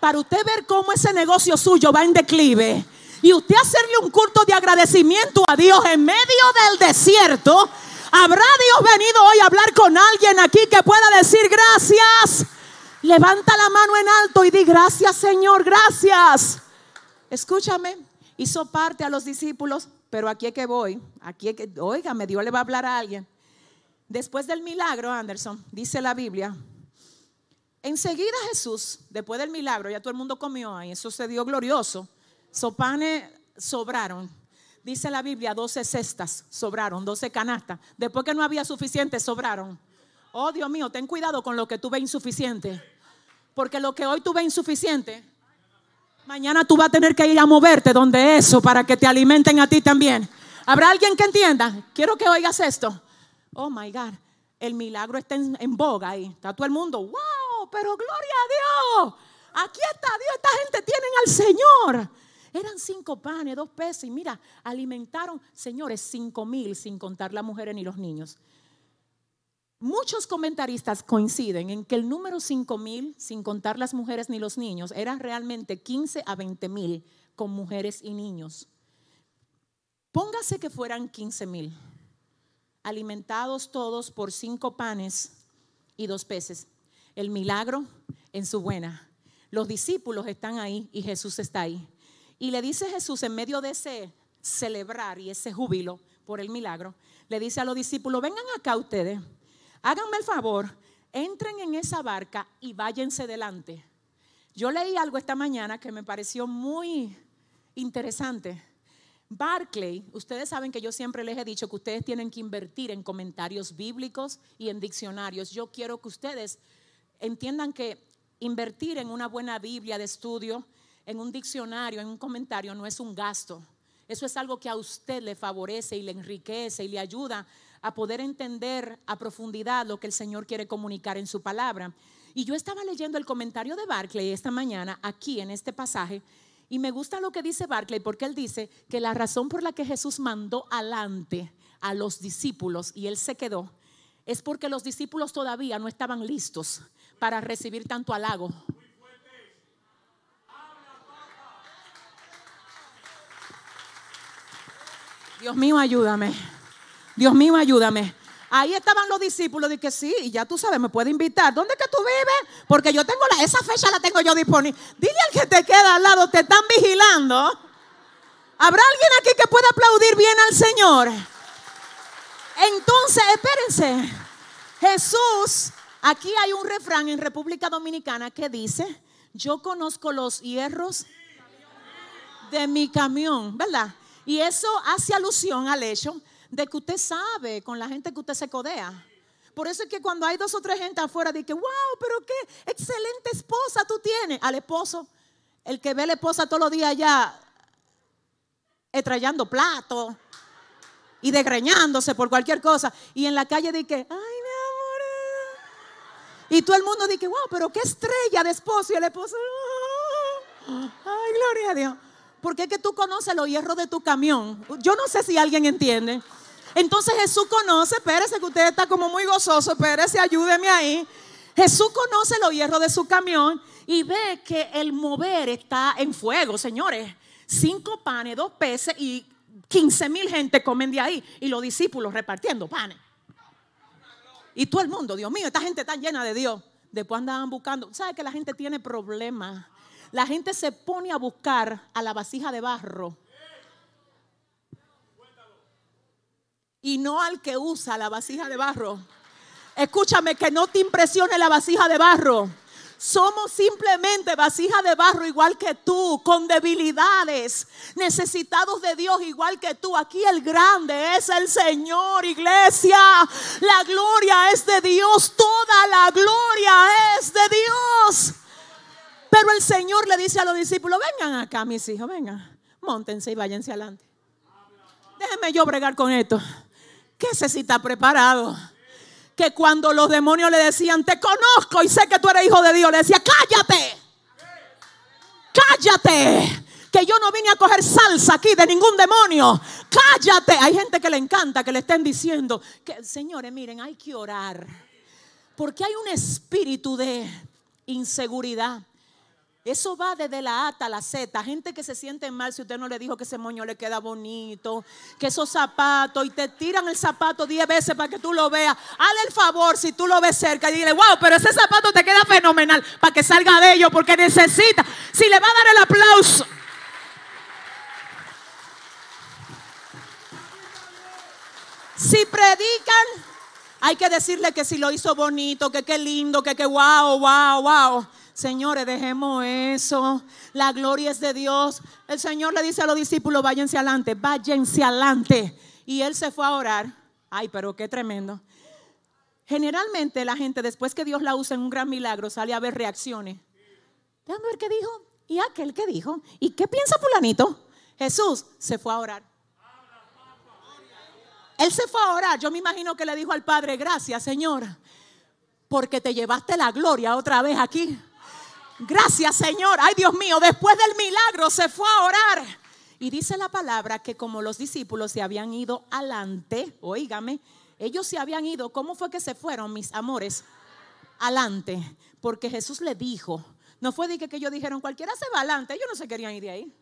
para usted ver cómo ese negocio suyo va en declive y usted hacerle un culto de agradecimiento a Dios en medio del desierto, ¿habrá Dios venido hoy a hablar con alguien aquí que pueda decir gracias? Levanta la mano en alto y di gracias Señor, gracias. Escúchame, hizo parte a los discípulos, pero aquí es que voy, aquí es que, oígame, Dios le va a hablar a alguien. Después del milagro, Anderson, dice la Biblia, enseguida Jesús, después del milagro, ya todo el mundo comió ahí, eso se dio glorioso. Sopanes sobraron. Dice la Biblia, 12 cestas sobraron, 12 canastas. Después que no había suficiente, sobraron. Oh Dios mío, ten cuidado con lo que tú ves insuficiente. Porque lo que hoy tú ves insuficiente, mañana tú vas a tener que ir a moverte donde eso para que te alimenten a ti también. ¿Habrá alguien que entienda? Quiero que oigas esto. Oh my God, el milagro está en, en boga ahí. Está todo el mundo, wow, pero gloria a Dios. Aquí está Dios, esta gente tiene al Señor. Eran cinco panes, dos pesos. Y mira, alimentaron, señores, cinco mil sin contar las mujeres ni los niños. Muchos comentaristas coinciden en que el número cinco mil, sin contar las mujeres ni los niños, era realmente 15 a 20 mil con mujeres y niños. Póngase que fueran 15 mil, alimentados todos por cinco panes y dos peces. El milagro en su buena. Los discípulos están ahí y Jesús está ahí. Y le dice Jesús en medio de ese celebrar y ese júbilo por el milagro, le dice a los discípulos, vengan acá ustedes, háganme el favor, entren en esa barca y váyanse delante. Yo leí algo esta mañana que me pareció muy interesante. Barclay, ustedes saben que yo siempre les he dicho que ustedes tienen que invertir en comentarios bíblicos y en diccionarios. Yo quiero que ustedes entiendan que invertir en una buena Biblia de estudio en un diccionario, en un comentario, no es un gasto. Eso es algo que a usted le favorece y le enriquece y le ayuda a poder entender a profundidad lo que el Señor quiere comunicar en su palabra. Y yo estaba leyendo el comentario de Barclay esta mañana aquí en este pasaje y me gusta lo que dice Barclay porque él dice que la razón por la que Jesús mandó adelante a los discípulos y él se quedó es porque los discípulos todavía no estaban listos para recibir tanto halago. Dios mío, ayúdame. Dios mío, ayúdame. Ahí estaban los discípulos que sí, y ya tú sabes, me puede invitar. ¿Dónde que tú vives? Porque yo tengo la, esa fecha la tengo yo disponible. Dile al que te queda al lado, te están vigilando. ¿Habrá alguien aquí que pueda aplaudir bien al Señor? Entonces, espérense. Jesús, aquí hay un refrán en República Dominicana que dice, yo conozco los hierros de mi camión, ¿verdad? Y eso hace alusión al hecho de que usted sabe con la gente que usted se codea. Por eso es que cuando hay dos o tres gente afuera, dice, wow, pero qué excelente esposa tú tienes. Al esposo, el que ve a la esposa todos los días ya estrellando platos y desgreñándose por cualquier cosa. Y en la calle dice, ay, mi amor. Y todo el mundo dice, wow, pero qué estrella de esposo. Y el esposo, ay, gloria a Dios. Porque es que tú conoces los hierros de tu camión. Yo no sé si alguien entiende. Entonces Jesús conoce, espérese que usted está como muy gozoso, espérese, ayúdeme ahí. Jesús conoce los hierros de su camión y ve que el mover está en fuego, señores. Cinco panes, dos peces y 15 mil gente comen de ahí y los discípulos repartiendo panes. Y todo el mundo, Dios mío, esta gente está llena de Dios. Después andaban buscando. ¿Sabe que la gente tiene problemas? La gente se pone a buscar a la vasija de barro y no al que usa la vasija de barro. Escúchame, que no te impresione la vasija de barro. Somos simplemente vasija de barro igual que tú, con debilidades, necesitados de Dios igual que tú. Aquí el grande es el Señor, iglesia. La gloria es de Dios, toda la gloria es de Dios. Pero el Señor le dice a los discípulos, vengan acá mis hijos, vengan, montense y váyanse adelante. Déjenme yo bregar con esto. ¿Qué sé si está preparado? Que cuando los demonios le decían, te conozco y sé que tú eres hijo de Dios, le decía, cállate, cállate, que yo no vine a coger salsa aquí de ningún demonio, cállate. Hay gente que le encanta que le estén diciendo, que señores, miren, hay que orar, porque hay un espíritu de inseguridad. Eso va desde la A hasta la Z. Gente que se siente mal si usted no le dijo que ese moño le queda bonito, que esos zapatos, y te tiran el zapato 10 veces para que tú lo veas. Hazle el favor si tú lo ves cerca y dile, wow, pero ese zapato te queda fenomenal para que salga de ello porque necesita. Si le va a dar el aplauso. Si predican, hay que decirle que si lo hizo bonito, que qué lindo, que qué wow, wow, wow. Señores, dejemos eso. La gloria es de Dios. El Señor le dice a los discípulos, váyanse adelante, váyanse adelante. Y él se fue a orar. Ay, pero qué tremendo. Generalmente la gente, después que Dios la usa en un gran milagro, sale a ver reacciones. Déjame ver qué dijo. ¿Y aquel qué dijo? ¿Y qué piensa fulanito? Jesús se fue a orar. Él se fue a orar. Yo me imagino que le dijo al Padre, gracias Señor, porque te llevaste la gloria otra vez aquí. Gracias Señor. Ay Dios mío, después del milagro se fue a orar. Y dice la palabra que como los discípulos se habían ido adelante, oígame, ellos se habían ido. ¿Cómo fue que se fueron, mis amores? Adelante. Porque Jesús le dijo, no fue de que, ellos dijeron, cualquiera se va adelante. Ellos no se querían ir de ahí.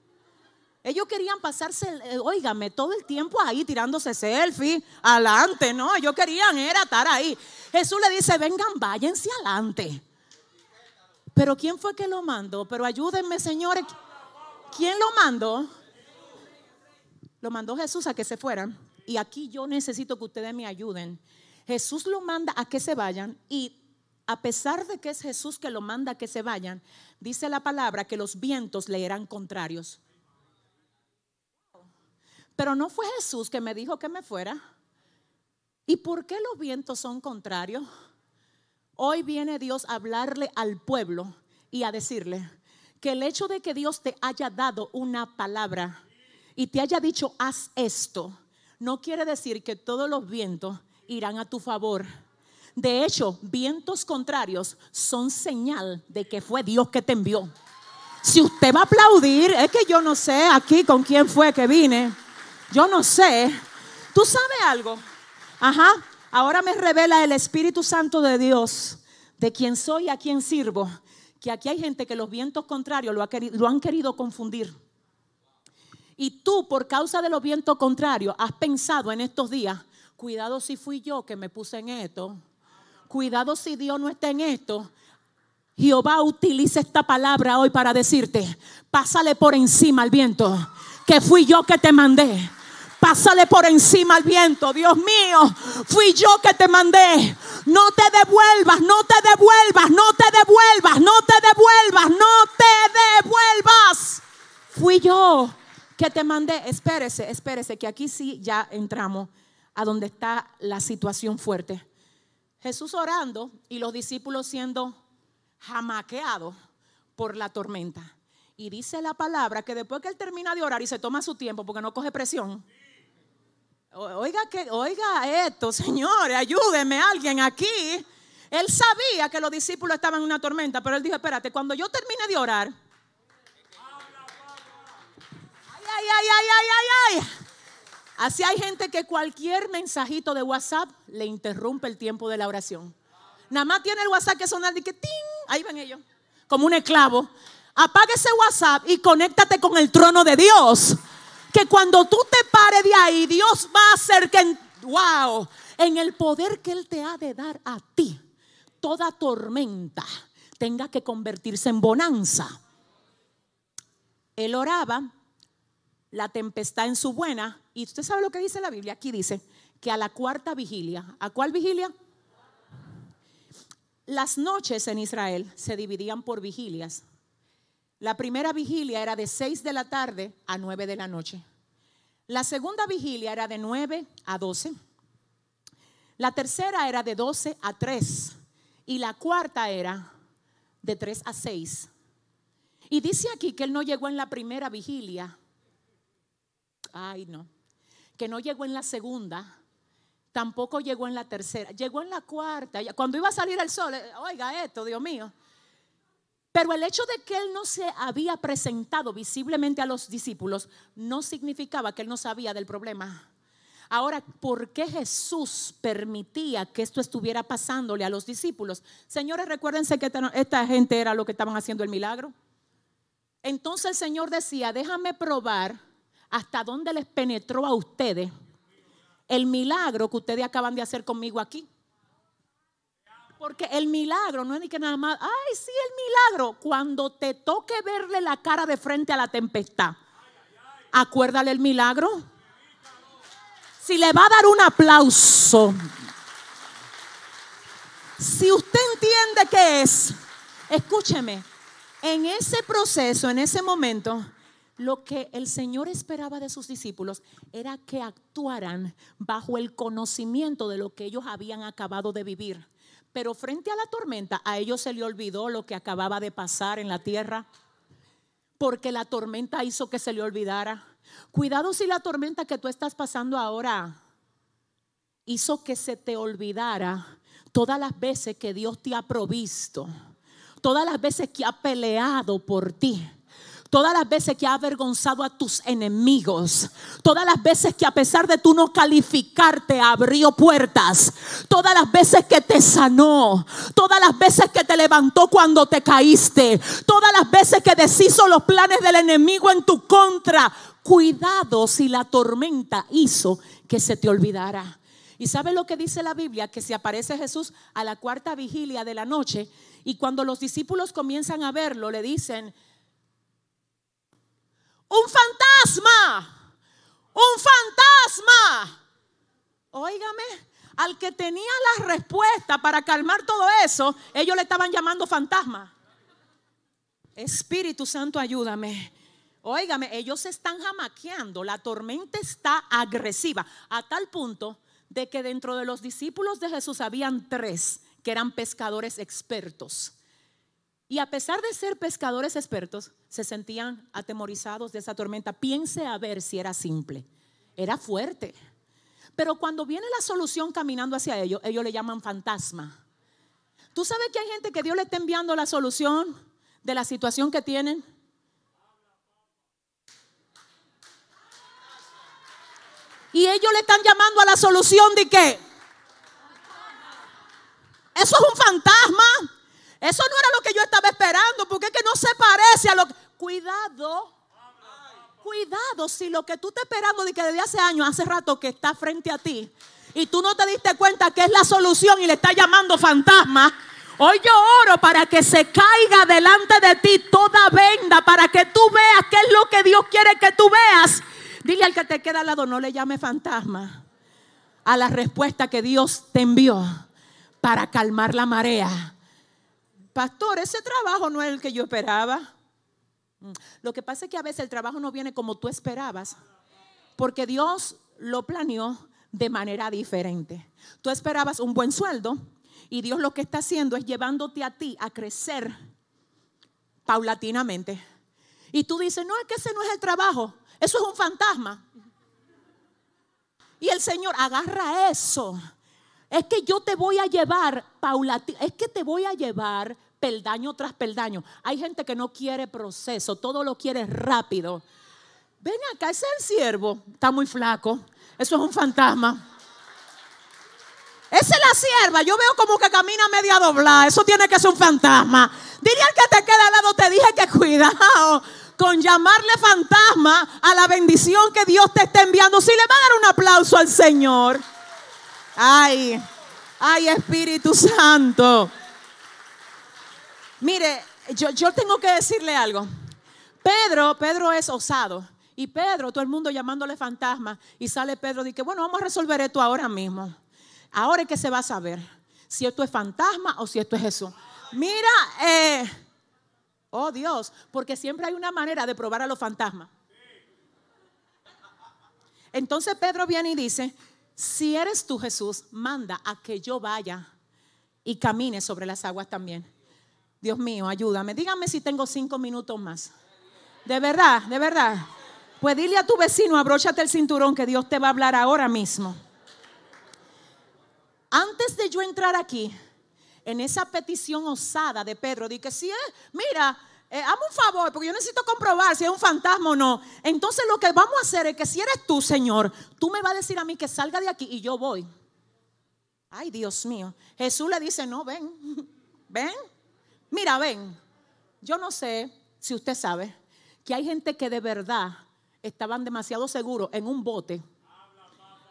Ellos querían pasarse, eh, oígame, todo el tiempo ahí tirándose selfie, adelante, no, ellos querían era estar ahí. Jesús le dice, vengan, váyanse adelante. Pero ¿quién fue que lo mandó? Pero ayúdenme, señores. ¿Quién lo mandó? Lo mandó Jesús a que se fueran. Y aquí yo necesito que ustedes me ayuden. Jesús lo manda a que se vayan y a pesar de que es Jesús que lo manda a que se vayan, dice la palabra que los vientos le eran contrarios. Pero no fue Jesús que me dijo que me fuera. ¿Y por qué los vientos son contrarios? Hoy viene Dios a hablarle al pueblo y a decirle que el hecho de que Dios te haya dado una palabra y te haya dicho haz esto, no quiere decir que todos los vientos irán a tu favor. De hecho, vientos contrarios son señal de que fue Dios que te envió. Si usted va a aplaudir, es que yo no sé aquí con quién fue que vine. Yo no sé. ¿Tú sabes algo? Ajá. Ahora me revela el Espíritu Santo de Dios, de quien soy y a quien sirvo, que aquí hay gente que los vientos contrarios lo, lo han querido confundir. Y tú, por causa de los vientos contrarios, has pensado en estos días, cuidado si fui yo que me puse en esto, cuidado si Dios no está en esto. Jehová utiliza esta palabra hoy para decirte, pásale por encima al viento, que fui yo que te mandé. Pásale por encima al viento, Dios mío, fui yo que te mandé. No te devuelvas, no te devuelvas, no te devuelvas, no te devuelvas, no te devuelvas. Fui yo que te mandé. Espérese, espérese, que aquí sí ya entramos a donde está la situación fuerte. Jesús orando y los discípulos siendo jamaqueados por la tormenta. Y dice la palabra que después que él termina de orar y se toma su tiempo porque no coge presión. Oiga, que, oiga esto, señores, ayúdeme alguien aquí. Él sabía que los discípulos estaban en una tormenta, pero él dijo, espérate, cuando yo termine de orar. Ay, ay, ay, ay, ay, ay, ay. Así hay gente que cualquier mensajito de WhatsApp le interrumpe el tiempo de la oración. Nada más tiene el WhatsApp que sonar y que ¡ting! Ahí van ellos, como un esclavo. Apaga ese WhatsApp y conéctate con el trono de Dios. Que cuando tú te pares de ahí, Dios va a hacer que, wow, en el poder que Él te ha de dar a ti, toda tormenta tenga que convertirse en bonanza. Él oraba la tempestad en su buena. Y usted sabe lo que dice la Biblia. Aquí dice que a la cuarta vigilia, ¿a cuál vigilia? Las noches en Israel se dividían por vigilias. La primera vigilia era de 6 de la tarde a 9 de la noche. La segunda vigilia era de 9 a 12. La tercera era de 12 a 3. Y la cuarta era de 3 a 6. Y dice aquí que él no llegó en la primera vigilia Ay, no. Que no llegó en la segunda, tampoco llegó en la tercera, llegó en la cuarta. Cuando iba a salir el sol, eh, oiga esto, Dios mío. Pero el hecho de que él no se había presentado visiblemente a los discípulos no significaba que él no sabía del problema. Ahora, ¿por qué Jesús permitía que esto estuviera pasándole a los discípulos? Señores, recuérdense que esta gente era lo que estaban haciendo el milagro. Entonces el Señor decía, déjame probar hasta dónde les penetró a ustedes el milagro que ustedes acaban de hacer conmigo aquí. Porque el milagro no es ni que nada más, ay, sí, el milagro. Cuando te toque verle la cara de frente a la tempestad, acuérdale el milagro. Si le va a dar un aplauso, si usted entiende qué es, escúcheme, en ese proceso, en ese momento, lo que el Señor esperaba de sus discípulos era que actuaran bajo el conocimiento de lo que ellos habían acabado de vivir. Pero frente a la tormenta, a ellos se le olvidó lo que acababa de pasar en la tierra, porque la tormenta hizo que se le olvidara. Cuidado si la tormenta que tú estás pasando ahora hizo que se te olvidara todas las veces que Dios te ha provisto, todas las veces que ha peleado por ti Todas las veces que ha avergonzado a tus enemigos. Todas las veces que a pesar de tú no calificarte abrió puertas. Todas las veces que te sanó. Todas las veces que te levantó cuando te caíste. Todas las veces que deshizo los planes del enemigo en tu contra. Cuidado si la tormenta hizo que se te olvidara. ¿Y sabe lo que dice la Biblia? Que si aparece Jesús a la cuarta vigilia de la noche y cuando los discípulos comienzan a verlo, le dicen, un fantasma, un fantasma. Óigame, al que tenía la respuesta para calmar todo eso, ellos le estaban llamando fantasma. Espíritu Santo, ayúdame. Óigame, ellos se están jamaqueando, la tormenta está agresiva, a tal punto de que dentro de los discípulos de Jesús habían tres que eran pescadores expertos. Y a pesar de ser pescadores expertos, se sentían atemorizados de esa tormenta. Piense a ver si era simple. Era fuerte. Pero cuando viene la solución caminando hacia ellos, ellos le llaman fantasma. ¿Tú sabes que hay gente que Dios le está enviando la solución de la situación que tienen? Y ellos le están llamando a la solución de qué? Eso es un fantasma. Eso no era lo que yo estaba esperando, porque es que no se parece a lo que... Cuidado. Cuidado si lo que tú estás esperando de que desde hace años, hace rato que está frente a ti, y tú no te diste cuenta que es la solución y le estás llamando fantasma. Hoy yo oro para que se caiga delante de ti toda venda, para que tú veas qué es lo que Dios quiere que tú veas. Dile al que te queda al lado, no le llame fantasma a la respuesta que Dios te envió para calmar la marea. Pastor, ese trabajo no es el que yo esperaba. Mm. Lo que pasa es que a veces el trabajo no viene como tú esperabas, porque Dios lo planeó de manera diferente. Tú esperabas un buen sueldo y Dios lo que está haciendo es llevándote a ti a crecer paulatinamente. Y tú dices, no, es que ese no es el trabajo, eso es un fantasma. Y el Señor agarra eso. Es que yo te voy a llevar paulatinamente, es que te voy a llevar peldaño tras peldaño. Hay gente que no quiere proceso, todo lo quiere rápido. Ven acá, ese es el siervo, está muy flaco. Eso es un fantasma. Esa es la sierva. Yo veo como que camina media doblada. Eso tiene que ser un fantasma. Dile al que te queda al lado, te dije que cuidado con llamarle fantasma a la bendición que Dios te está enviando. Si le va a dar un aplauso al Señor. Ay, ay Espíritu Santo. Mire, yo, tengo que decirle algo. Pedro, Pedro es osado. Y Pedro, todo el mundo llamándole fantasma. Y sale Pedro y dice, bueno, vamos a resolver esto ahora mismo. Ahora es que se va a saber si esto es fantasma o si esto es Jesús. Mira, eh, oh Dios, porque siempre hay una manera de probar a los fantasmas. Entonces Pedro viene y dice, si eres tú Jesús, manda a que yo vaya y camine sobre las aguas también. Dios mío, ayúdame. Dígame si tengo cinco minutos más. De verdad, de verdad. Pues dile a tu vecino, abróchate el cinturón que Dios te va a hablar ahora mismo. Antes de yo entrar aquí, en esa petición osada de Pedro, dije, si es, mira, eh, hazme un favor, porque yo necesito comprobar si es un fantasma o no. Entonces lo que vamos a hacer es que si eres tú, Señor, tú me vas a decir a mí que salga de aquí y yo voy. Ay, Dios mío. Jesús le dice, no, ven, ven, mira, ven. Yo no sé si usted sabe que hay gente que de verdad estaban demasiado seguros en un bote,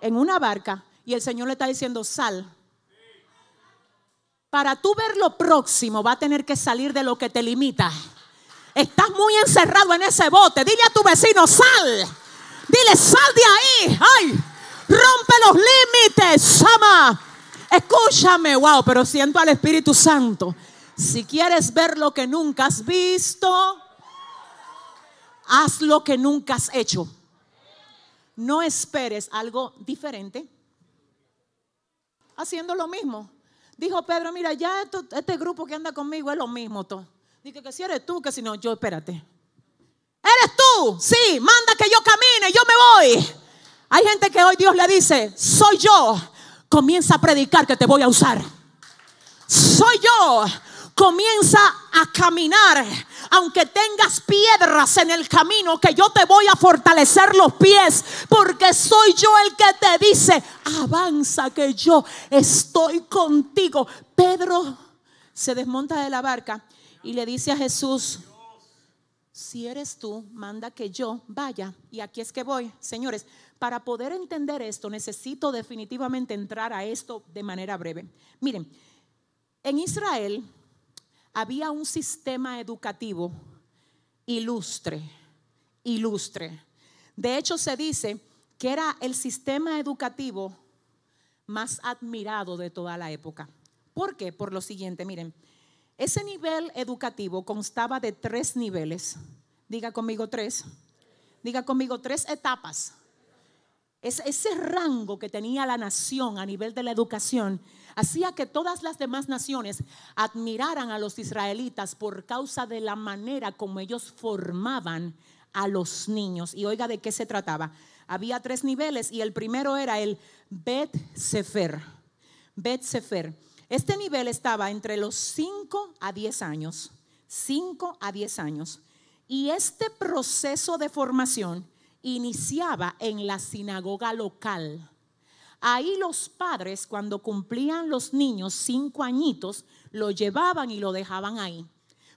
en una barca, y el Señor le está diciendo, sal. Para tú ver lo próximo, va a tener que salir de lo que te limita. Estás muy encerrado en ese bote. Dile a tu vecino, sal. Dile, sal de ahí. Ay, rompe los límites. Sama. Escúchame, wow, pero siento al Espíritu Santo. Si quieres ver lo que nunca has visto, Haz lo que nunca has hecho. No esperes algo diferente. Haciendo lo mismo. Dijo Pedro, mira, ya este grupo que anda conmigo es lo mismo todo. Dice que si eres tú, que si no, yo espérate. Eres tú, sí, manda que yo camine, yo me voy. Hay gente que hoy Dios le dice, soy yo. Comienza a predicar que te voy a usar. Soy yo comienza a caminar, aunque tengas piedras en el camino, que yo te voy a fortalecer los pies, porque soy yo el que te dice, avanza que yo estoy contigo. Pedro se desmonta de la barca y le dice a Jesús, si eres tú, manda que yo vaya. Y aquí es que voy, señores. Para poder entender esto, necesito definitivamente entrar a esto de manera breve. Miren, en Israel había un sistema educativo ilustre, ilustre. De hecho, se dice que era el sistema educativo más admirado de toda la época. ¿Por qué? Por lo siguiente, miren, ese nivel educativo constaba de tres niveles. Diga conmigo tres. Diga conmigo tres etapas. Ese rango que tenía la nación a nivel de la educación hacía que todas las demás naciones admiraran a los israelitas por causa de la manera como ellos formaban a los niños. Y oiga de qué se trataba. Había tres niveles y el primero era el Bet Sefer. Bet Sefer. Este nivel estaba entre los 5 a 10 años. 5 a 10 años. Y este proceso de formación iniciaba en la sinagoga local Ahí los padres, cuando cumplían los niños cinco añitos, lo llevaban y lo dejaban ahí,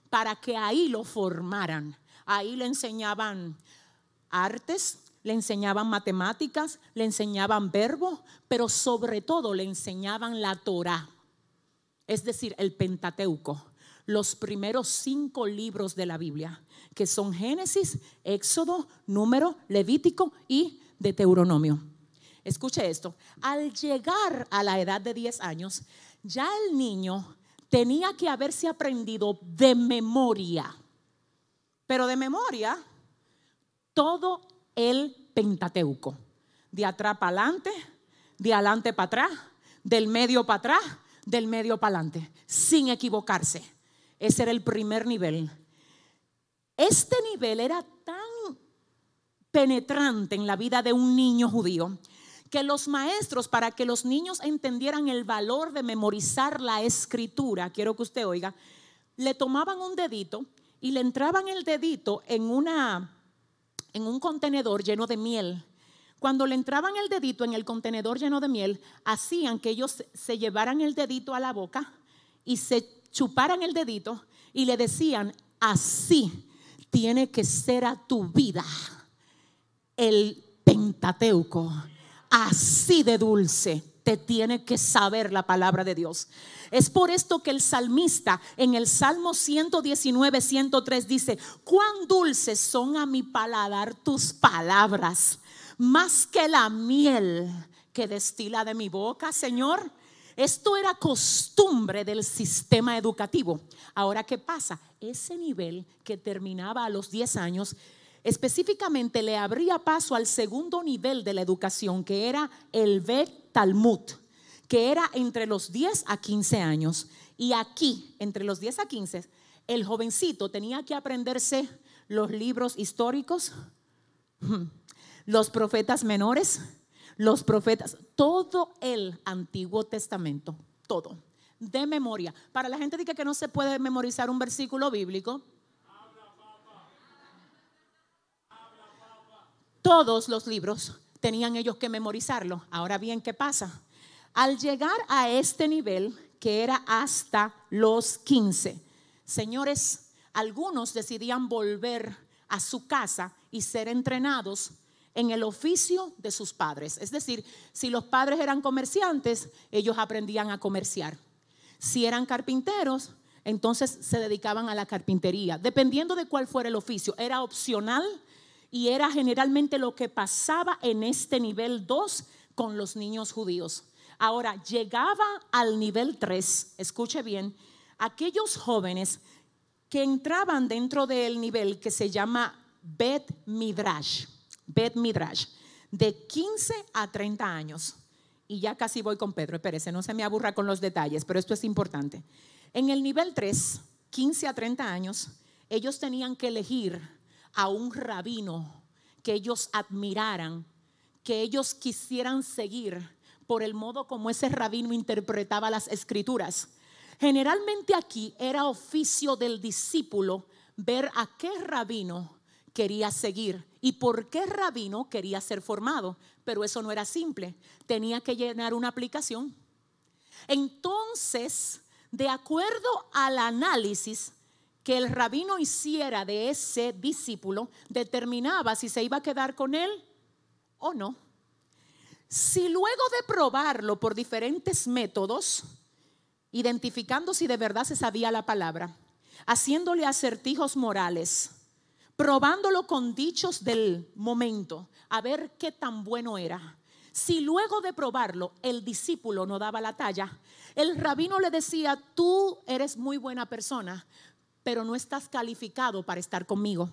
para que ahí lo formaran. Ahí le enseñaban artes, le enseñaban matemáticas, le enseñaban verbos, pero sobre todo le enseñaban la Torah, es decir, el Pentateuco, los primeros cinco libros de la Biblia, que son Génesis, Éxodo, Número, Levítico y Deuteronomio. Escuche esto, al llegar a la edad de 10 años, ya el niño tenía que haberse aprendido de memoria, pero de memoria todo el Pentateuco, de atrás para adelante, de adelante para atrás, del medio para atrás, del medio para adelante, sin equivocarse. Ese era el primer nivel. Este nivel era tan penetrante en la vida de un niño judío que los maestros, para que los niños entendieran el valor de memorizar la escritura, quiero que usted oiga, le tomaban un dedito y le entraban el dedito en una en un contenedor lleno de miel. Cuando le entraban el dedito en el contenedor lleno de miel, hacían que ellos se llevaran el dedito a la boca y se chuparan el dedito y le decían, así tiene que ser a tu vida el Pentateuco, así de dulce te tiene que saber la palabra de Dios. Es por esto que el salmista en el Salmo 119, 103 dice, cuán dulces son a mi paladar tus palabras, más que la miel que destila de mi boca, Señor. Esto era costumbre del sistema educativo. Ahora, ¿qué pasa? Ese nivel que terminaba a los 10 años, específicamente le abría paso al segundo nivel de la educación, que era el Bet Talmud que era entre los 10 a 15 años. Y aquí, entre los 10 a 15, el jovencito tenía que aprenderse los libros históricos, los profetas menores, los profetas, todo el Antiguo Testamento, todo, de memoria. Para la gente que no se puede memorizar un versículo bíblico, todos los libros tenían ellos que memorizarlo. Ahora bien, ¿qué pasa? Al llegar a este nivel, que era hasta los 15, señores, algunos decidían volver a su casa y ser entrenados en el oficio de sus padres. Es decir, si los padres eran comerciantes, ellos aprendían a comerciar. Si eran carpinteros, entonces se dedicaban a la carpintería, dependiendo de cuál fuera el oficio. Era opcional y era generalmente lo que pasaba en este nivel 2 con los niños judíos. Ahora, llegaba al nivel 3, escuche bien, aquellos jóvenes que entraban dentro del nivel que se llama Bet Midrash, Bet Midrash, de 15 a 30 años. Y ya casi voy con Pedro, espérese, no se me aburra con los detalles, pero esto es importante. En el nivel 3, 15 a 30 años, ellos tenían que elegir a un rabino que ellos admiraran, que ellos quisieran seguir por el modo como ese rabino interpretaba las escrituras. Generalmente aquí era oficio del discípulo ver a qué rabino quería seguir y por qué rabino quería ser formado. Pero eso no era simple, tenía que llenar una aplicación. Entonces, de acuerdo al análisis que el rabino hiciera de ese discípulo, determinaba si se iba a quedar con él o no. Si luego de probarlo por diferentes métodos, identificando si de verdad se sabía la palabra, haciéndole acertijos morales, probándolo con dichos del momento, a ver qué tan bueno era. Si luego de probarlo el discípulo no daba la talla, el rabino le decía, tú eres muy buena persona, pero no estás calificado para estar conmigo.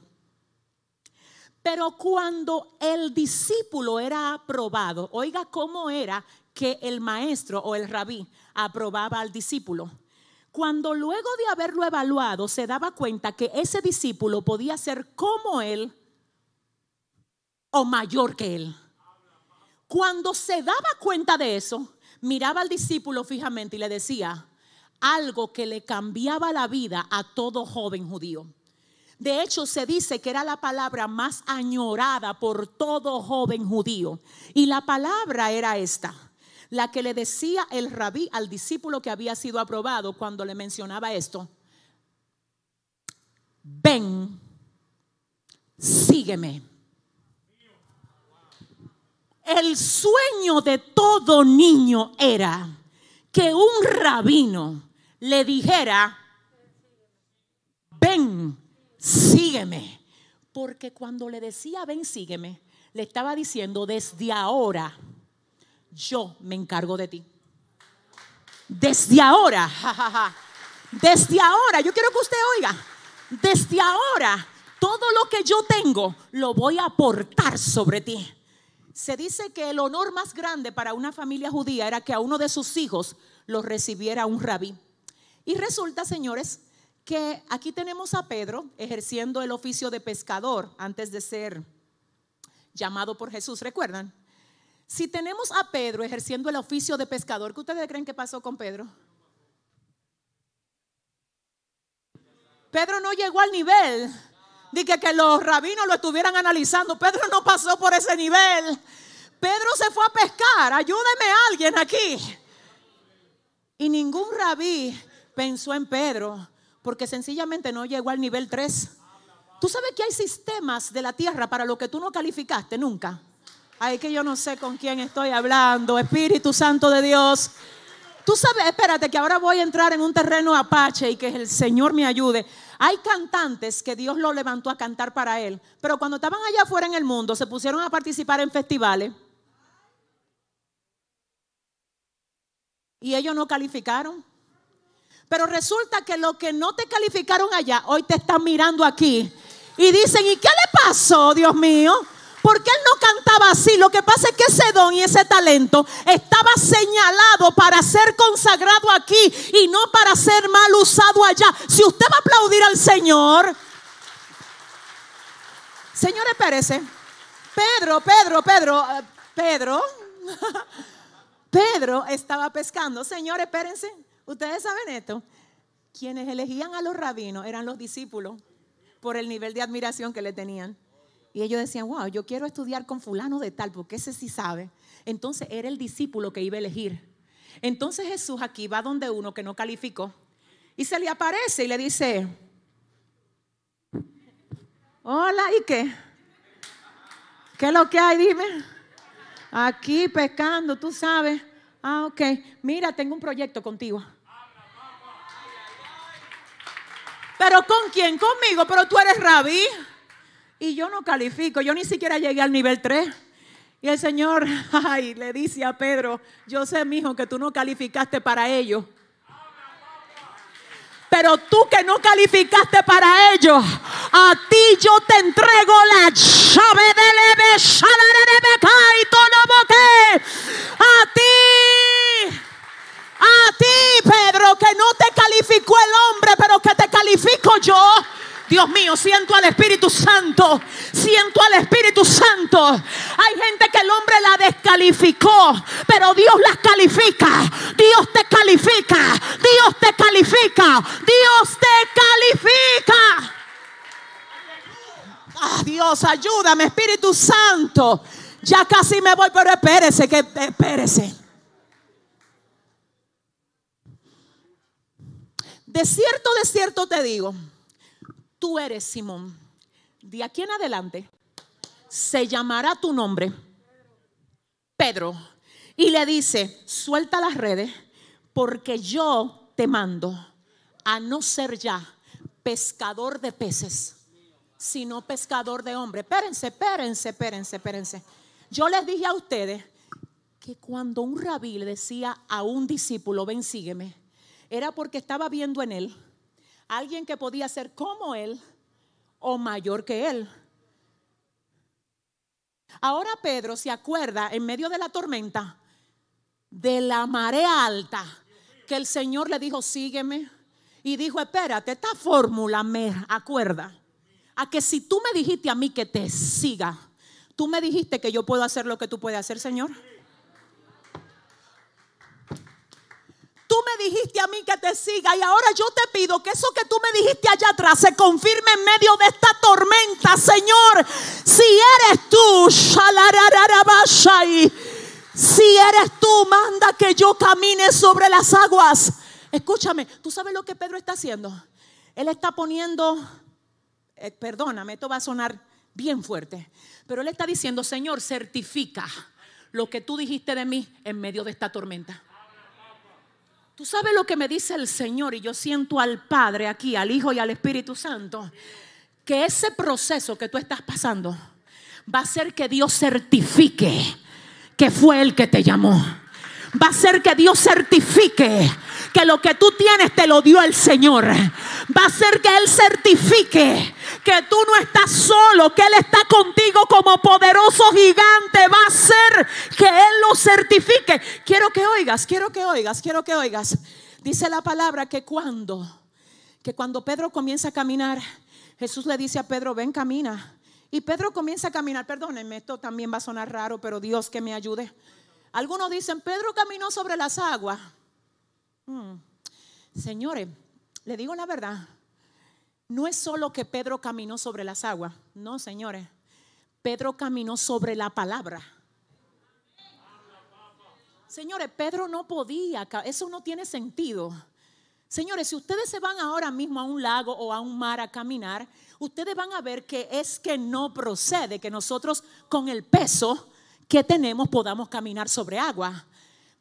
Pero cuando el discípulo era aprobado, oiga cómo era que el maestro o el rabí aprobaba al discípulo. Cuando luego de haberlo evaluado se daba cuenta que ese discípulo podía ser como él o mayor que él. Cuando se daba cuenta de eso, miraba al discípulo fijamente y le decía algo que le cambiaba la vida a todo joven judío. De hecho, se dice que era la palabra más añorada por todo joven judío. Y la palabra era esta. La que le decía el rabí al discípulo que había sido aprobado cuando le mencionaba esto. Ven, sígueme. El sueño de todo niño era que un rabino le dijera, ven, sígueme. Porque cuando le decía, ven, sígueme, le estaba diciendo, desde ahora yo me encargo de ti. Desde ahora, desde ahora, yo quiero que usted oiga, desde ahora, todo lo que yo tengo lo voy a aportar sobre ti. Se dice que el honor más grande para una familia judía era que a uno de sus hijos lo recibiera un rabí. Y resulta, señores, que aquí tenemos a Pedro ejerciendo el oficio de pescador antes de ser llamado por Jesús, ¿recuerdan? Si tenemos a Pedro ejerciendo el oficio de pescador, ¿qué ustedes creen que pasó con Pedro? Pedro no llegó al nivel de que, los rabinos lo estuvieran analizando. Pedro no pasó por ese nivel. Pedro se fue a pescar. Ayúdeme a alguien aquí. Y ningún rabí pensó en Pedro porque sencillamente no llegó al nivel 3. Tú sabes que hay sistemas de la tierra para lo que tú no calificaste nunca. Ay, que yo no sé con quién estoy hablando. Espíritu Santo de Dios. Tú sabes, espérate, que ahora voy a entrar en un terreno apache y que el Señor me ayude. Hay cantantes que Dios lo levantó a cantar para Él, pero cuando estaban allá afuera en el mundo se pusieron a participar en festivales y ellos no calificaron. Pero resulta que los que no te calificaron allá, hoy te están mirando aquí y dicen, ¿y qué le pasó, Dios mío? Porque él no cantaba así. Lo que pasa es que ese don y ese talento estaba señalado para ser consagrado aquí y no para ser mal usado allá. Si usted va a aplaudir al Señor, Señor, espérese. Pedro, Pedro, Pedro, eh, Pedro, Pedro estaba pescando. Señor, espérense. Ustedes saben esto. Quienes elegían a los rabinos eran los discípulos por el nivel de admiración que le tenían. Y ellos decían, wow, yo quiero estudiar con fulano de tal, porque ese sí sabe. Entonces era el discípulo que iba a elegir. Entonces Jesús aquí va donde uno que no calificó y se le aparece y le dice, hola, ¿y qué? ¿Qué es lo que hay? Dime. Aquí pescando, tú sabes. Ah, ok. Mira, tengo un proyecto contigo. ¿Pero con quién? Conmigo, pero tú eres rabí. Y yo no califico, yo ni siquiera llegué al nivel 3. Y el Señor, ay, le dice a Pedro, yo sé, mijo, que tú no calificaste para ello. Pero tú que no calificaste para ello, a ti yo te entrego la llave de y todo A ti, a ti, Pedro, que no te calificó el hombre, pero que te califico yo. Dios mío, siento al Espíritu Santo. Siento al Espíritu Santo. Hay gente que el hombre la descalificó, pero Dios las califica. Dios te califica. Dios te califica. Dios te califica. Ah, Dios, ayúdame, Espíritu Santo. Ya casi me voy, pero espérese, que espérese. De cierto, de cierto te digo tú eres Simón. De aquí en adelante se llamará tu nombre Pedro. Y le dice, suelta las redes porque yo te mando a no ser ya pescador de peces, sino pescador de hombres. Espérense, espérense, espérense, espérense. Yo les dije a ustedes que cuando un rabí le decía a un discípulo, ven, sígueme, era porque estaba viendo en él alguien que podía ser como él o mayor que él. Ahora Pedro se acuerda en medio de la tormenta de la marea alta que el Señor le dijo, sígueme. Y dijo, espérate, esta fórmula me acuerda a que si tú me dijiste a mí que te siga, tú me dijiste que yo puedo hacer lo que tú puedes hacer, Señor. Dijiste a mí que te siga y ahora yo te pido que eso que tú me dijiste allá atrás se confirme en medio de esta tormenta, Señor. Si eres tú, Si eres tú, manda que yo camine sobre las aguas. Escúchame, ¿tú sabes lo que Pedro está haciendo? Él está poniendo, eh, perdóname, esto va a sonar bien fuerte, pero él está diciendo, Señor, certifica lo que tú dijiste de mí en medio de esta tormenta. Tú sabes lo que me dice el Señor y yo siento al Padre aquí, al Hijo y al Espíritu Santo, que ese proceso que tú estás pasando va a ser que Dios certifique que fue el que te llamó. Va a ser que Dios certifique que lo que tú tienes te lo dio el Señor. Va a ser que Él certifique que tú no estás solo, que Él está contigo como poderoso gigante. Va a ser que Él lo certifique. Quiero que oigas, quiero que oigas, quiero que oigas. Dice la palabra que cuando, que cuando Pedro comienza a caminar, Jesús le dice a Pedro, ven, camina. Y Pedro comienza a caminar, perdónenme, esto también va a sonar raro, pero Dios que me ayude. Algunos dicen, Pedro caminó sobre las aguas. Hmm. Señores, le digo la verdad, no es solo que Pedro caminó sobre las aguas, no, señores, Pedro caminó sobre la palabra. Señores, Pedro no podía, eso no tiene sentido. Señores, si ustedes se van ahora mismo a un lago o a un mar a caminar, ustedes van a ver que es que no procede que nosotros con el peso que tenemos podamos caminar sobre agua.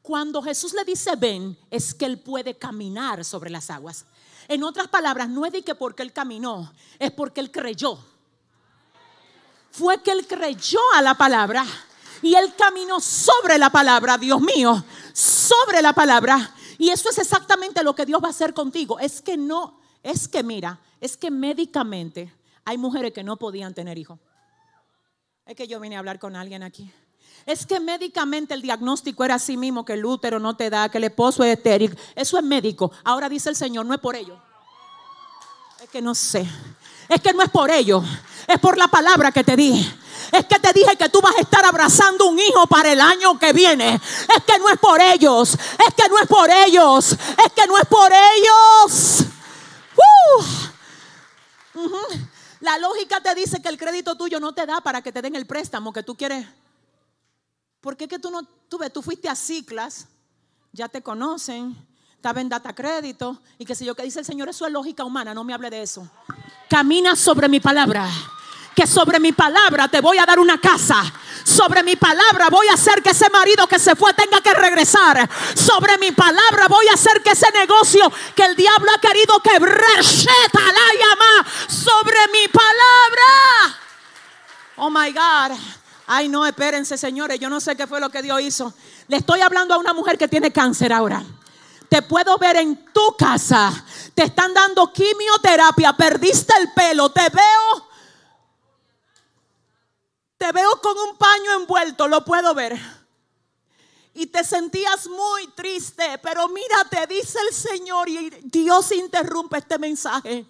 Cuando Jesús le dice ven, es que él puede caminar sobre las aguas. En otras palabras, no es de que porque él caminó, es porque él creyó. Fue que él creyó a la palabra y él caminó sobre la palabra, Dios mío, sobre la palabra. Y eso es exactamente lo que Dios va a hacer contigo. Es que no, es que mira, es que médicamente hay mujeres que no podían tener hijos. Es que yo vine a hablar con alguien aquí. Es que médicamente el diagnóstico era así mismo, que el útero no te da, que el esposo es estéril. Eso es médico. Ahora dice el Señor, no es por ello. Es que no sé. Es que no es por ello. Es por la palabra que te di. Es que te dije que tú vas a estar abrazando un hijo para el año que viene. Es que no es por ellos. Es que no es por ellos. Es que no es por ellos. La lógica te dice que el crédito tuyo no te da para que te den el préstamo que tú quieres ¿Por qué que tú no, tú, tú fuiste a ciclas, ya te conocen, estaba en data crédito y qué sé yo, que dice el Señor, eso es lógica humana, no me hable de eso. Camina sobre mi palabra, que sobre mi palabra te voy a dar una casa. Sobre mi palabra voy a hacer que ese marido que se fue tenga que regresar. Sobre mi palabra voy a hacer que ese negocio que el diablo ha querido quebrar, la llama sobre mi palabra. Oh my God. Ay, no, espérense, señores, yo no sé qué fue lo que Dios hizo. Le estoy hablando a una mujer que tiene cáncer ahora. Te puedo ver en tu casa. Te están dando quimioterapia, perdiste el pelo, te veo. Te veo con un paño envuelto, lo puedo ver. Y te sentías muy triste, pero mira, te dice el Señor y Dios interrumpe este mensaje.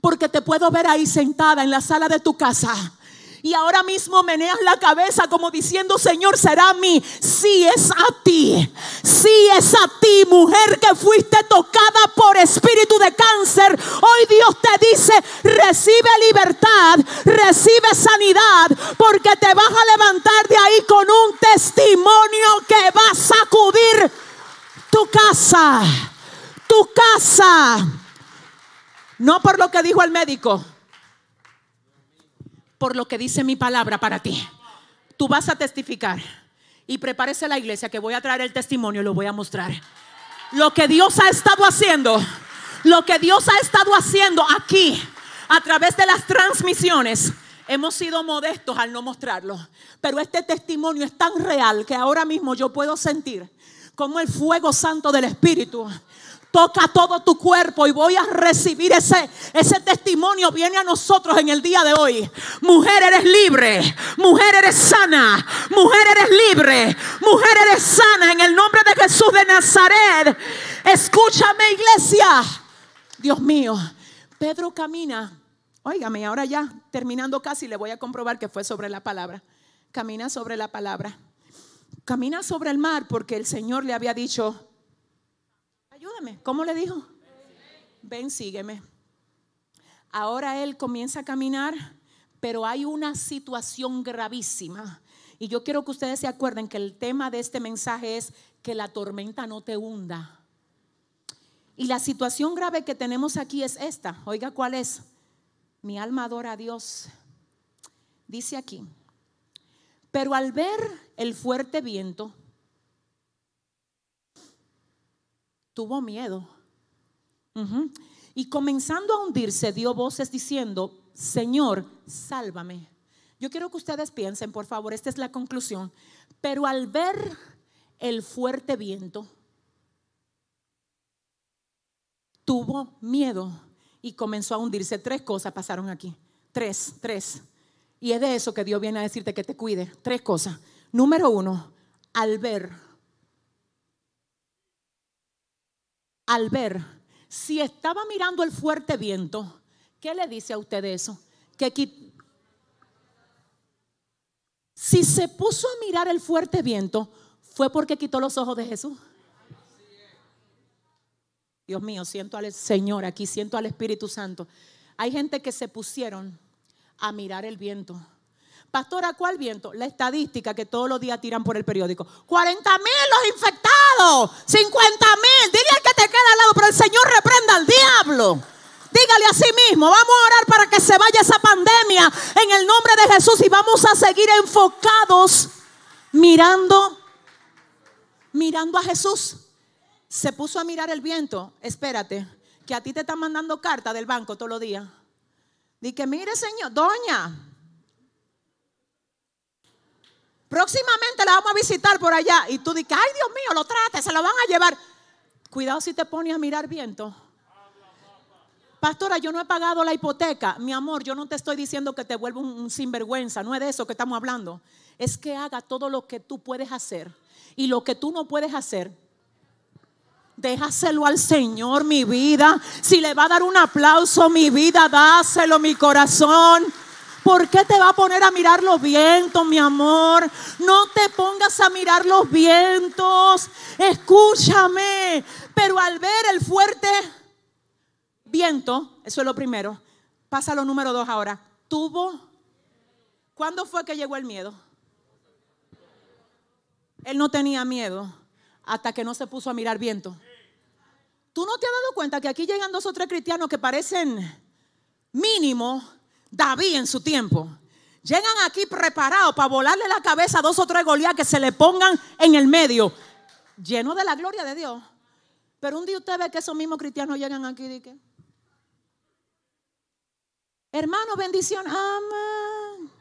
Porque te puedo ver ahí sentada en la sala de tu casa y ahora mismo meneas la cabeza como diciendo, Señor, será a mí. Sí es a ti. Sí es a ti, mujer que fuiste tocada por espíritu de cáncer. Hoy Dios te dice, recibe libertad, recibe sanidad, porque te vas a levantar de ahí con un testimonio que va a sacudir tu casa. Tu casa. No por lo que dijo el médico por lo que dice mi palabra para ti. Tú vas a testificar y prepárese la iglesia que voy a traer el testimonio y lo voy a mostrar. Lo que Dios ha estado haciendo, lo que Dios ha estado haciendo aquí a través de las transmisiones. Hemos sido modestos al no mostrarlo, pero este testimonio es tan real que ahora mismo yo puedo sentir como el fuego santo del Espíritu toca todo tu cuerpo y voy a recibir ese, ese testimonio. Viene a nosotros en el día de hoy. Mujer, eres libre. Mujer, eres sana. Mujer, eres libre. Mujer, eres sana. En el nombre de Jesús de Nazaret. Escúchame, iglesia. Dios mío. Pedro camina. Óigame, ahora ya terminando casi le voy a comprobar que fue sobre la palabra. Camina sobre la palabra. Camina sobre el mar porque el Señor le había dicho, ¿Cómo le dijo? Ven, sígueme. Ahora él comienza a caminar, pero hay una situación gravísima. Y yo quiero que ustedes se acuerden que el tema de este mensaje es que la tormenta no te hunda. Y la situación grave que tenemos aquí es esta. Oiga, ¿cuál es? Mi alma adora a Dios. Dice aquí, pero al ver el fuerte viento, tuvo miedo. Y comenzando a hundirse, dio voces diciendo, Señor, sálvame. Yo quiero que ustedes piensen, por favor, esta es la conclusión. Pero al ver el fuerte viento, tuvo miedo y comenzó a hundirse. Tres cosas pasaron aquí. Tres, tres. Y es de eso que Dios viene a decirte que te cuide. Tres cosas. Número uno, al ver. Al ver. Si estaba mirando el fuerte viento, ¿qué le dice a usted eso? Que si se puso a mirar el fuerte viento, fue porque quitó los ojos de Jesús. Dios mío, siento al Señor aquí, siento al Espíritu Santo. Hay gente que se pusieron a mirar el viento. Pastora, ¿cuál viento? La estadística que todos los días tiran por el periódico. 40 mil los infectados, 50 mil. Dile al te queda al lado, pero el Señor reprenda al diablo. Dígale a sí mismo, vamos a orar para que se vaya esa pandemia en el nombre de Jesús y vamos a seguir enfocados mirando, mirando a Jesús. Se puso a mirar el viento. Espérate, que a ti te están mandando carta del banco todos los días. Dice, mire señor, doña, próximamente la vamos a visitar por allá. Y tú dices, ay Dios mío, lo trate, se lo van a llevar. Cuidado si te pones a mirar viento. Pastora, yo no he pagado la hipoteca. Mi amor, yo no te estoy diciendo que te vuelva un, sinvergüenza. No es de eso que estamos hablando. Es que haga todo lo que tú puedes hacer. Y lo que tú no puedes hacer, déjaselo al Señor, mi vida. Si le va a dar un aplauso, mi vida, dáselo, mi corazón. ¿Por qué te va a poner a mirar los vientos, mi amor? No te pongas a mirar los vientos. Escúchame. Pero al ver el fuerte viento, eso es lo primero. Pasa lo número dos ahora. Tuvo. ¿Cuándo fue que llegó el miedo? Él no tenía miedo hasta que no se puso a mirar viento. ¿Tú no te has dado cuenta que aquí llegan dos o tres cristianos que parecen mínimo David en su tiempo? Llegan aquí preparados para volarle la cabeza a dos o tres Goliat que se le pongan en el medio, lleno de la gloria de Dios. Pero un día usted ve que esos mismos cristianos llegan aquí y dicen, hermano, bendición, amén.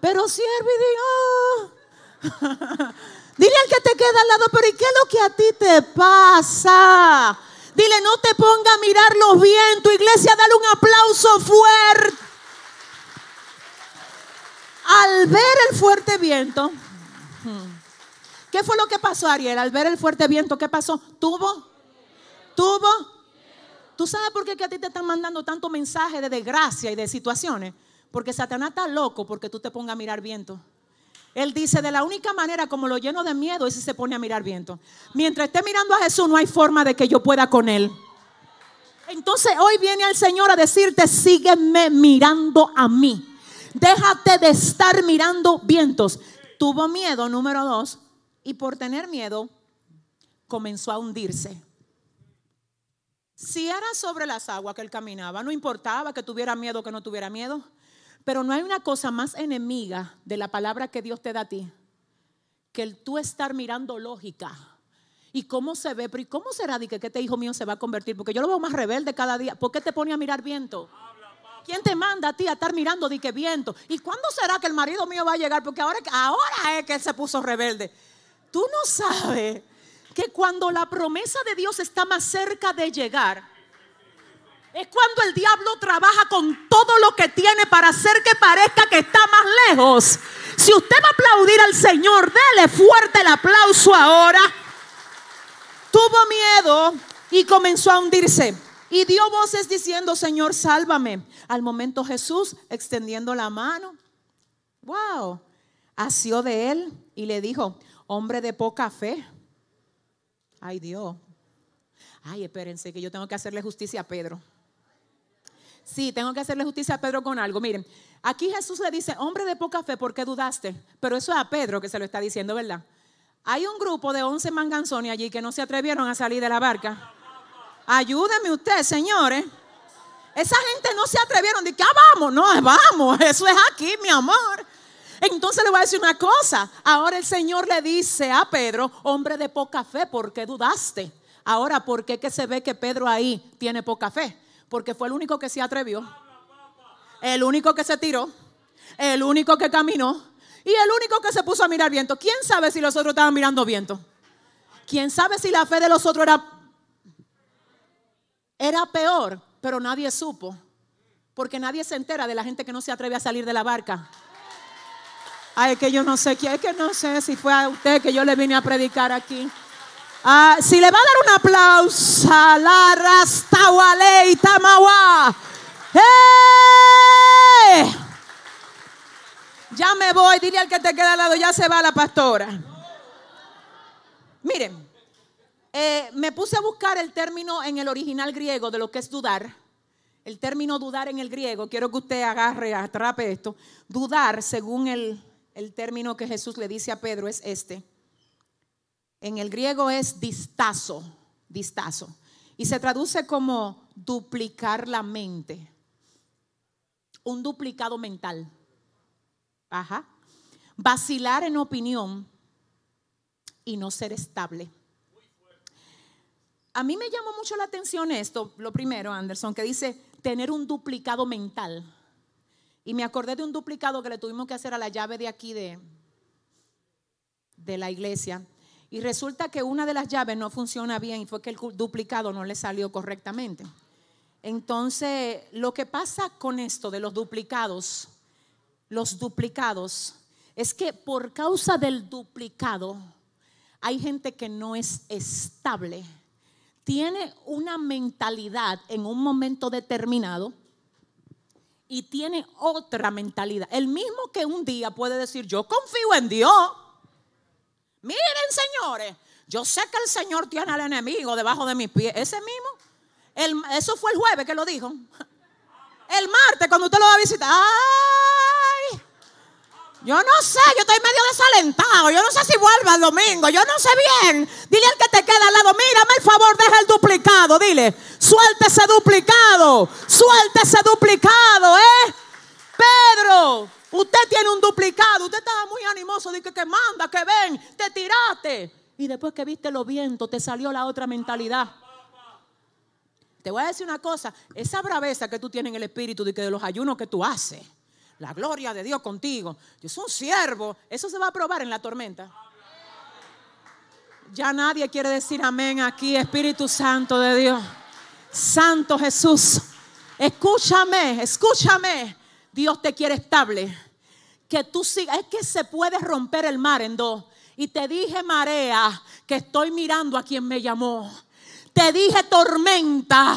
Pero siervo y Dios. Dile al que te queda al lado, pero ¿y qué es lo que a ti te pasa? Dile, no te ponga a mirar los vientos. Iglesia, dale un aplauso fuerte. Al ver el fuerte viento, ¿qué fue lo que pasó, Ariel? Al ver el fuerte viento, ¿qué pasó? ¿Tuvo? ¿Tuvo? ¿Tú sabes por qué a ti te están mandando tanto mensaje de desgracia y de situaciones? Porque Satanás está loco porque tú te pongas a mirar viento. Él dice, de la única manera como lo lleno de miedo es si se pone a mirar viento. Mientras esté mirando a Jesús, no hay forma de que yo pueda con Él. Entonces hoy viene el Señor a decirte, sígueme mirando a mí. Déjate de estar mirando vientos. Tuvo miedo, número dos, y por tener miedo comenzó a hundirse. Si era sobre las aguas que él caminaba, no importaba que tuviera miedo o que no tuviera miedo. Pero no hay una cosa más enemiga de la palabra que Dios te da a ti que el tú estar mirando lógica. ¿Y cómo se ve? Pero ¿y cómo será de que este hijo mío se va a convertir? Porque yo lo veo más rebelde cada día. ¿Por qué te pone a mirar viento? ¿Quién te manda a ti a estar mirando de qué viento? ¿Y cuándo será que el marido mío va a llegar? Porque ahora, ahora es que él se puso rebelde. Tú no sabes que cuando la promesa de Dios está más cerca de llegar, es cuando el diablo trabaja con todo lo que tiene para hacer que parezca que está más lejos. Si usted va a aplaudir al Señor, dele fuerte el aplauso ahora. Tuvo miedo y comenzó a hundirse. Y dio voces diciendo, Señor, sálvame. Al momento Jesús extendiendo la mano. Wow. Asió de él y le dijo, hombre de poca fe. Ay Dios. Ay, espérense que yo tengo que hacerle justicia a Pedro. Sí, tengo que hacerle justicia a Pedro con algo. Miren, aquí Jesús le dice, hombre de poca fe, ¿por qué dudaste? Pero eso es a Pedro que se lo está diciendo, ¿verdad? Hay un grupo de 11 manganzones allí que no se atrevieron a salir de la barca. Ayúdeme usted, señores. Esa gente no se atrevieron de que ah, vamos, no, vamos, eso es aquí, mi amor. Entonces le voy a decir una cosa. Ahora el Señor le dice a Pedro, hombre de poca fe, ¿por qué dudaste? Ahora, ¿por qué que se ve que Pedro ahí tiene poca fe? Porque fue el único que se atrevió, el único que se tiró, el único que caminó y el único que se puso a mirar viento. ¿Quién sabe si los otros estaban mirando viento? ¿Quién sabe si la fe de los otros era, era peor? Pero nadie supo. Porque nadie se entera de la gente que no se atreve a salir de la barca. Ay, que yo no sé quién, es que no sé si fue a usted que yo le vine a predicar aquí. Ah, si le va a dar un aplauso a la Rastawale Tamawa. Ya me voy, dile al que te queda al lado, ya se va la pastora. Miren, eh, me puse a buscar el término en el original griego de lo que es dudar. El término dudar en el griego, quiero que usted agarre, atrape esto. Dudar, según el, el término que Jesús le dice a Pedro, es este. En el griego es distazo, distazo. Y se traduce como duplicar la mente. Un duplicado mental. Ajá. Vacilar en opinión y no ser estable. A mí me llamó mucho la atención esto, lo primero, Anderson, que dice tener un duplicado mental. Y me acordé de un duplicado que le tuvimos que hacer a la llave de aquí de, de la iglesia. Y resulta que una de las llaves no funciona bien y fue que el duplicado no le salió correctamente. Entonces, lo que pasa con esto de los duplicados, los duplicados, es que por causa del duplicado hay gente que no es estable. Tiene una mentalidad en un momento determinado y tiene otra mentalidad. El mismo que un día puede decir, yo confío en Dios Miren, señores, yo sé que el Señor tiene al enemigo debajo de mis pies. Ese mismo, eso fue el jueves que lo dijo. El martes, cuando usted lo va a visitar, ay, yo no sé, yo estoy medio desalentado. Yo no sé si vuelva el domingo. Yo no sé bien. Dile al que te queda al lado, mírame el favor, deja el duplicado. Dile, suelte ese duplicado. Suelte ese duplicado, ¿eh? Pedro, Usted tiene un duplicado. Usted estaba muy animoso. Dice que manda, que ven, te tiraste. Y después que viste los vientos, te salió la otra mentalidad. Te voy a decir una cosa. Esa braveza que tú tienes en el espíritu de que de los ayunos que tú haces. La gloria de Dios contigo. Yo soy un siervo. Eso se va a probar en la tormenta. Ya nadie quiere decir amén aquí, Espíritu Santo de Dios. Santo Jesús. Escúchame, escúchame. Dios te quiere estable. Que tú sigas. Es que se puede romper el mar en dos. Y te dije, marea, que estoy mirando a quien me llamó. Te dije, tormenta,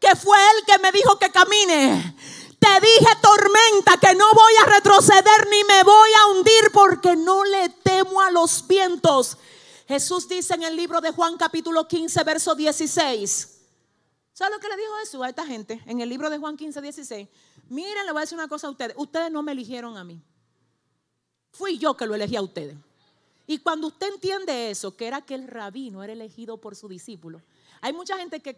que fue él que me dijo que camine. Te dije, tormenta, que no voy a retroceder ni me voy a hundir porque no le temo a los vientos. Jesús dice en el libro de Juan capítulo 15, verso 16. ¿Sabe lo que le dijo Jesús a esta gente en el libro de Juan 15, 16? Miren, le voy a decir una cosa a ustedes. Ustedes no me eligieron a mí. Fui yo que lo elegí a ustedes. Y cuando usted entiende eso, que era que el rabino era elegido por su discípulo, hay mucha gente que,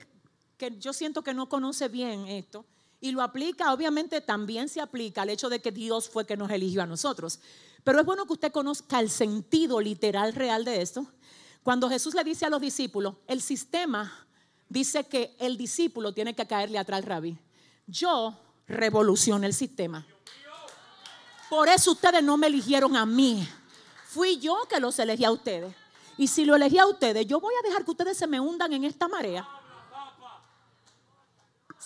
que yo siento que no conoce bien esto y lo aplica, obviamente también se aplica al hecho de que Dios fue que nos eligió a nosotros. Pero es bueno que usted conozca el sentido literal real de esto. Cuando Jesús le dice a los discípulos, el sistema dice que el discípulo tiene que caerle atrás al rabí. Yo revolucioné el sistema. Por eso ustedes no me eligieron a mí. Fui yo que los elegí a ustedes. Y si lo elegí a ustedes, yo voy a dejar que ustedes se me hundan en esta marea.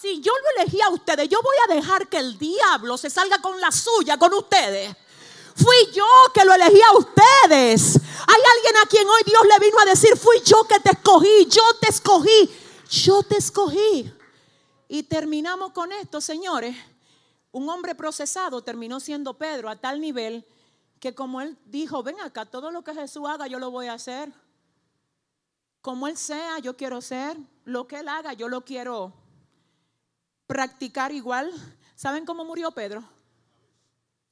Si yo lo elegí a ustedes, yo voy a dejar que el diablo se salga con la suya con ustedes. Fui yo que lo elegí a ustedes. Hay alguien a quien hoy Dios le vino a decir, fui yo que te escogí, yo te escogí yo te escogí. Y terminamos con esto, señores. Un hombre procesado terminó siendo Pedro a tal nivel que como él dijo, ven acá, todo lo que Jesús haga yo lo voy a hacer. Como él sea, yo quiero ser. Lo que él haga, yo lo quiero. Practicar igual. ¿Saben cómo murió Pedro?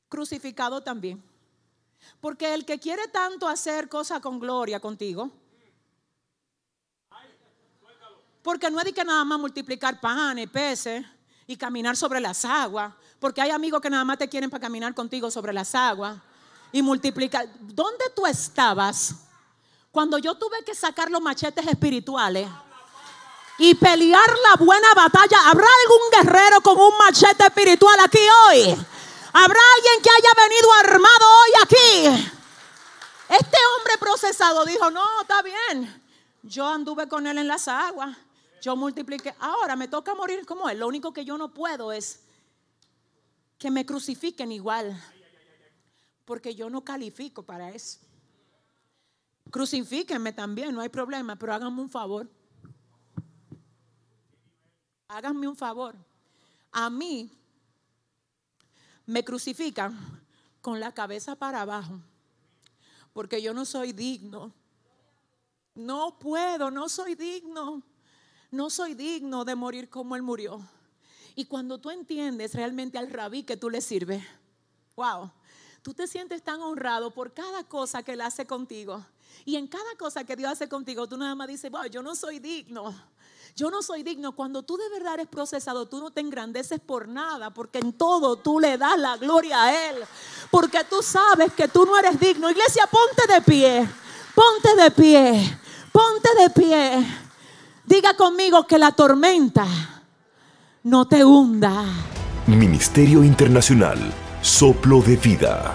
Crucificado también. Porque el que quiere tanto hacer cosas con gloria contigo, porque no es de que nada más multiplicar panes, peces y caminar sobre las aguas, porque hay amigos que nada más te quieren para caminar contigo sobre las aguas y multiplicar. ¿Dónde tú estabas cuando yo tuve que sacar los machetes espirituales? Y pelear la buena batalla. ¿Habrá algún guerrero con un machete espiritual aquí hoy? ¿Habrá alguien que haya venido armado hoy aquí? Este hombre procesado dijo, no, está bien. Yo anduve con él en las aguas. Yo multipliqué. Ahora me toca morir como él. Lo único que yo no puedo es que me crucifiquen igual. Porque yo no califico para eso. Crucifíquenme también, no hay problema, pero háganme un favor. Háganme un favor. A mí me crucifican con la cabeza para abajo, porque yo no soy digno. No puedo, no soy digno. No soy digno de morir como Él murió. Y cuando tú entiendes realmente al rabí que tú le sirves, wow, tú te sientes tan honrado por cada cosa que Él hace contigo. Y en cada cosa que Dios hace contigo, tú nada más dices, wow, yo no soy digno. Yo no soy digno. Cuando tú de verdad eres procesado, tú no te engrandeces por nada, porque en todo tú le das la gloria a Él. Porque tú sabes que tú no eres digno. Iglesia, ponte de pie. Ponte de pie. Ponte de pie. Diga conmigo que la tormenta no te hunda. Ministerio Internacional, Soplo de Vida.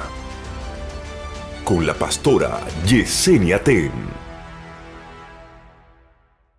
Con la pastora Yesenia Ten.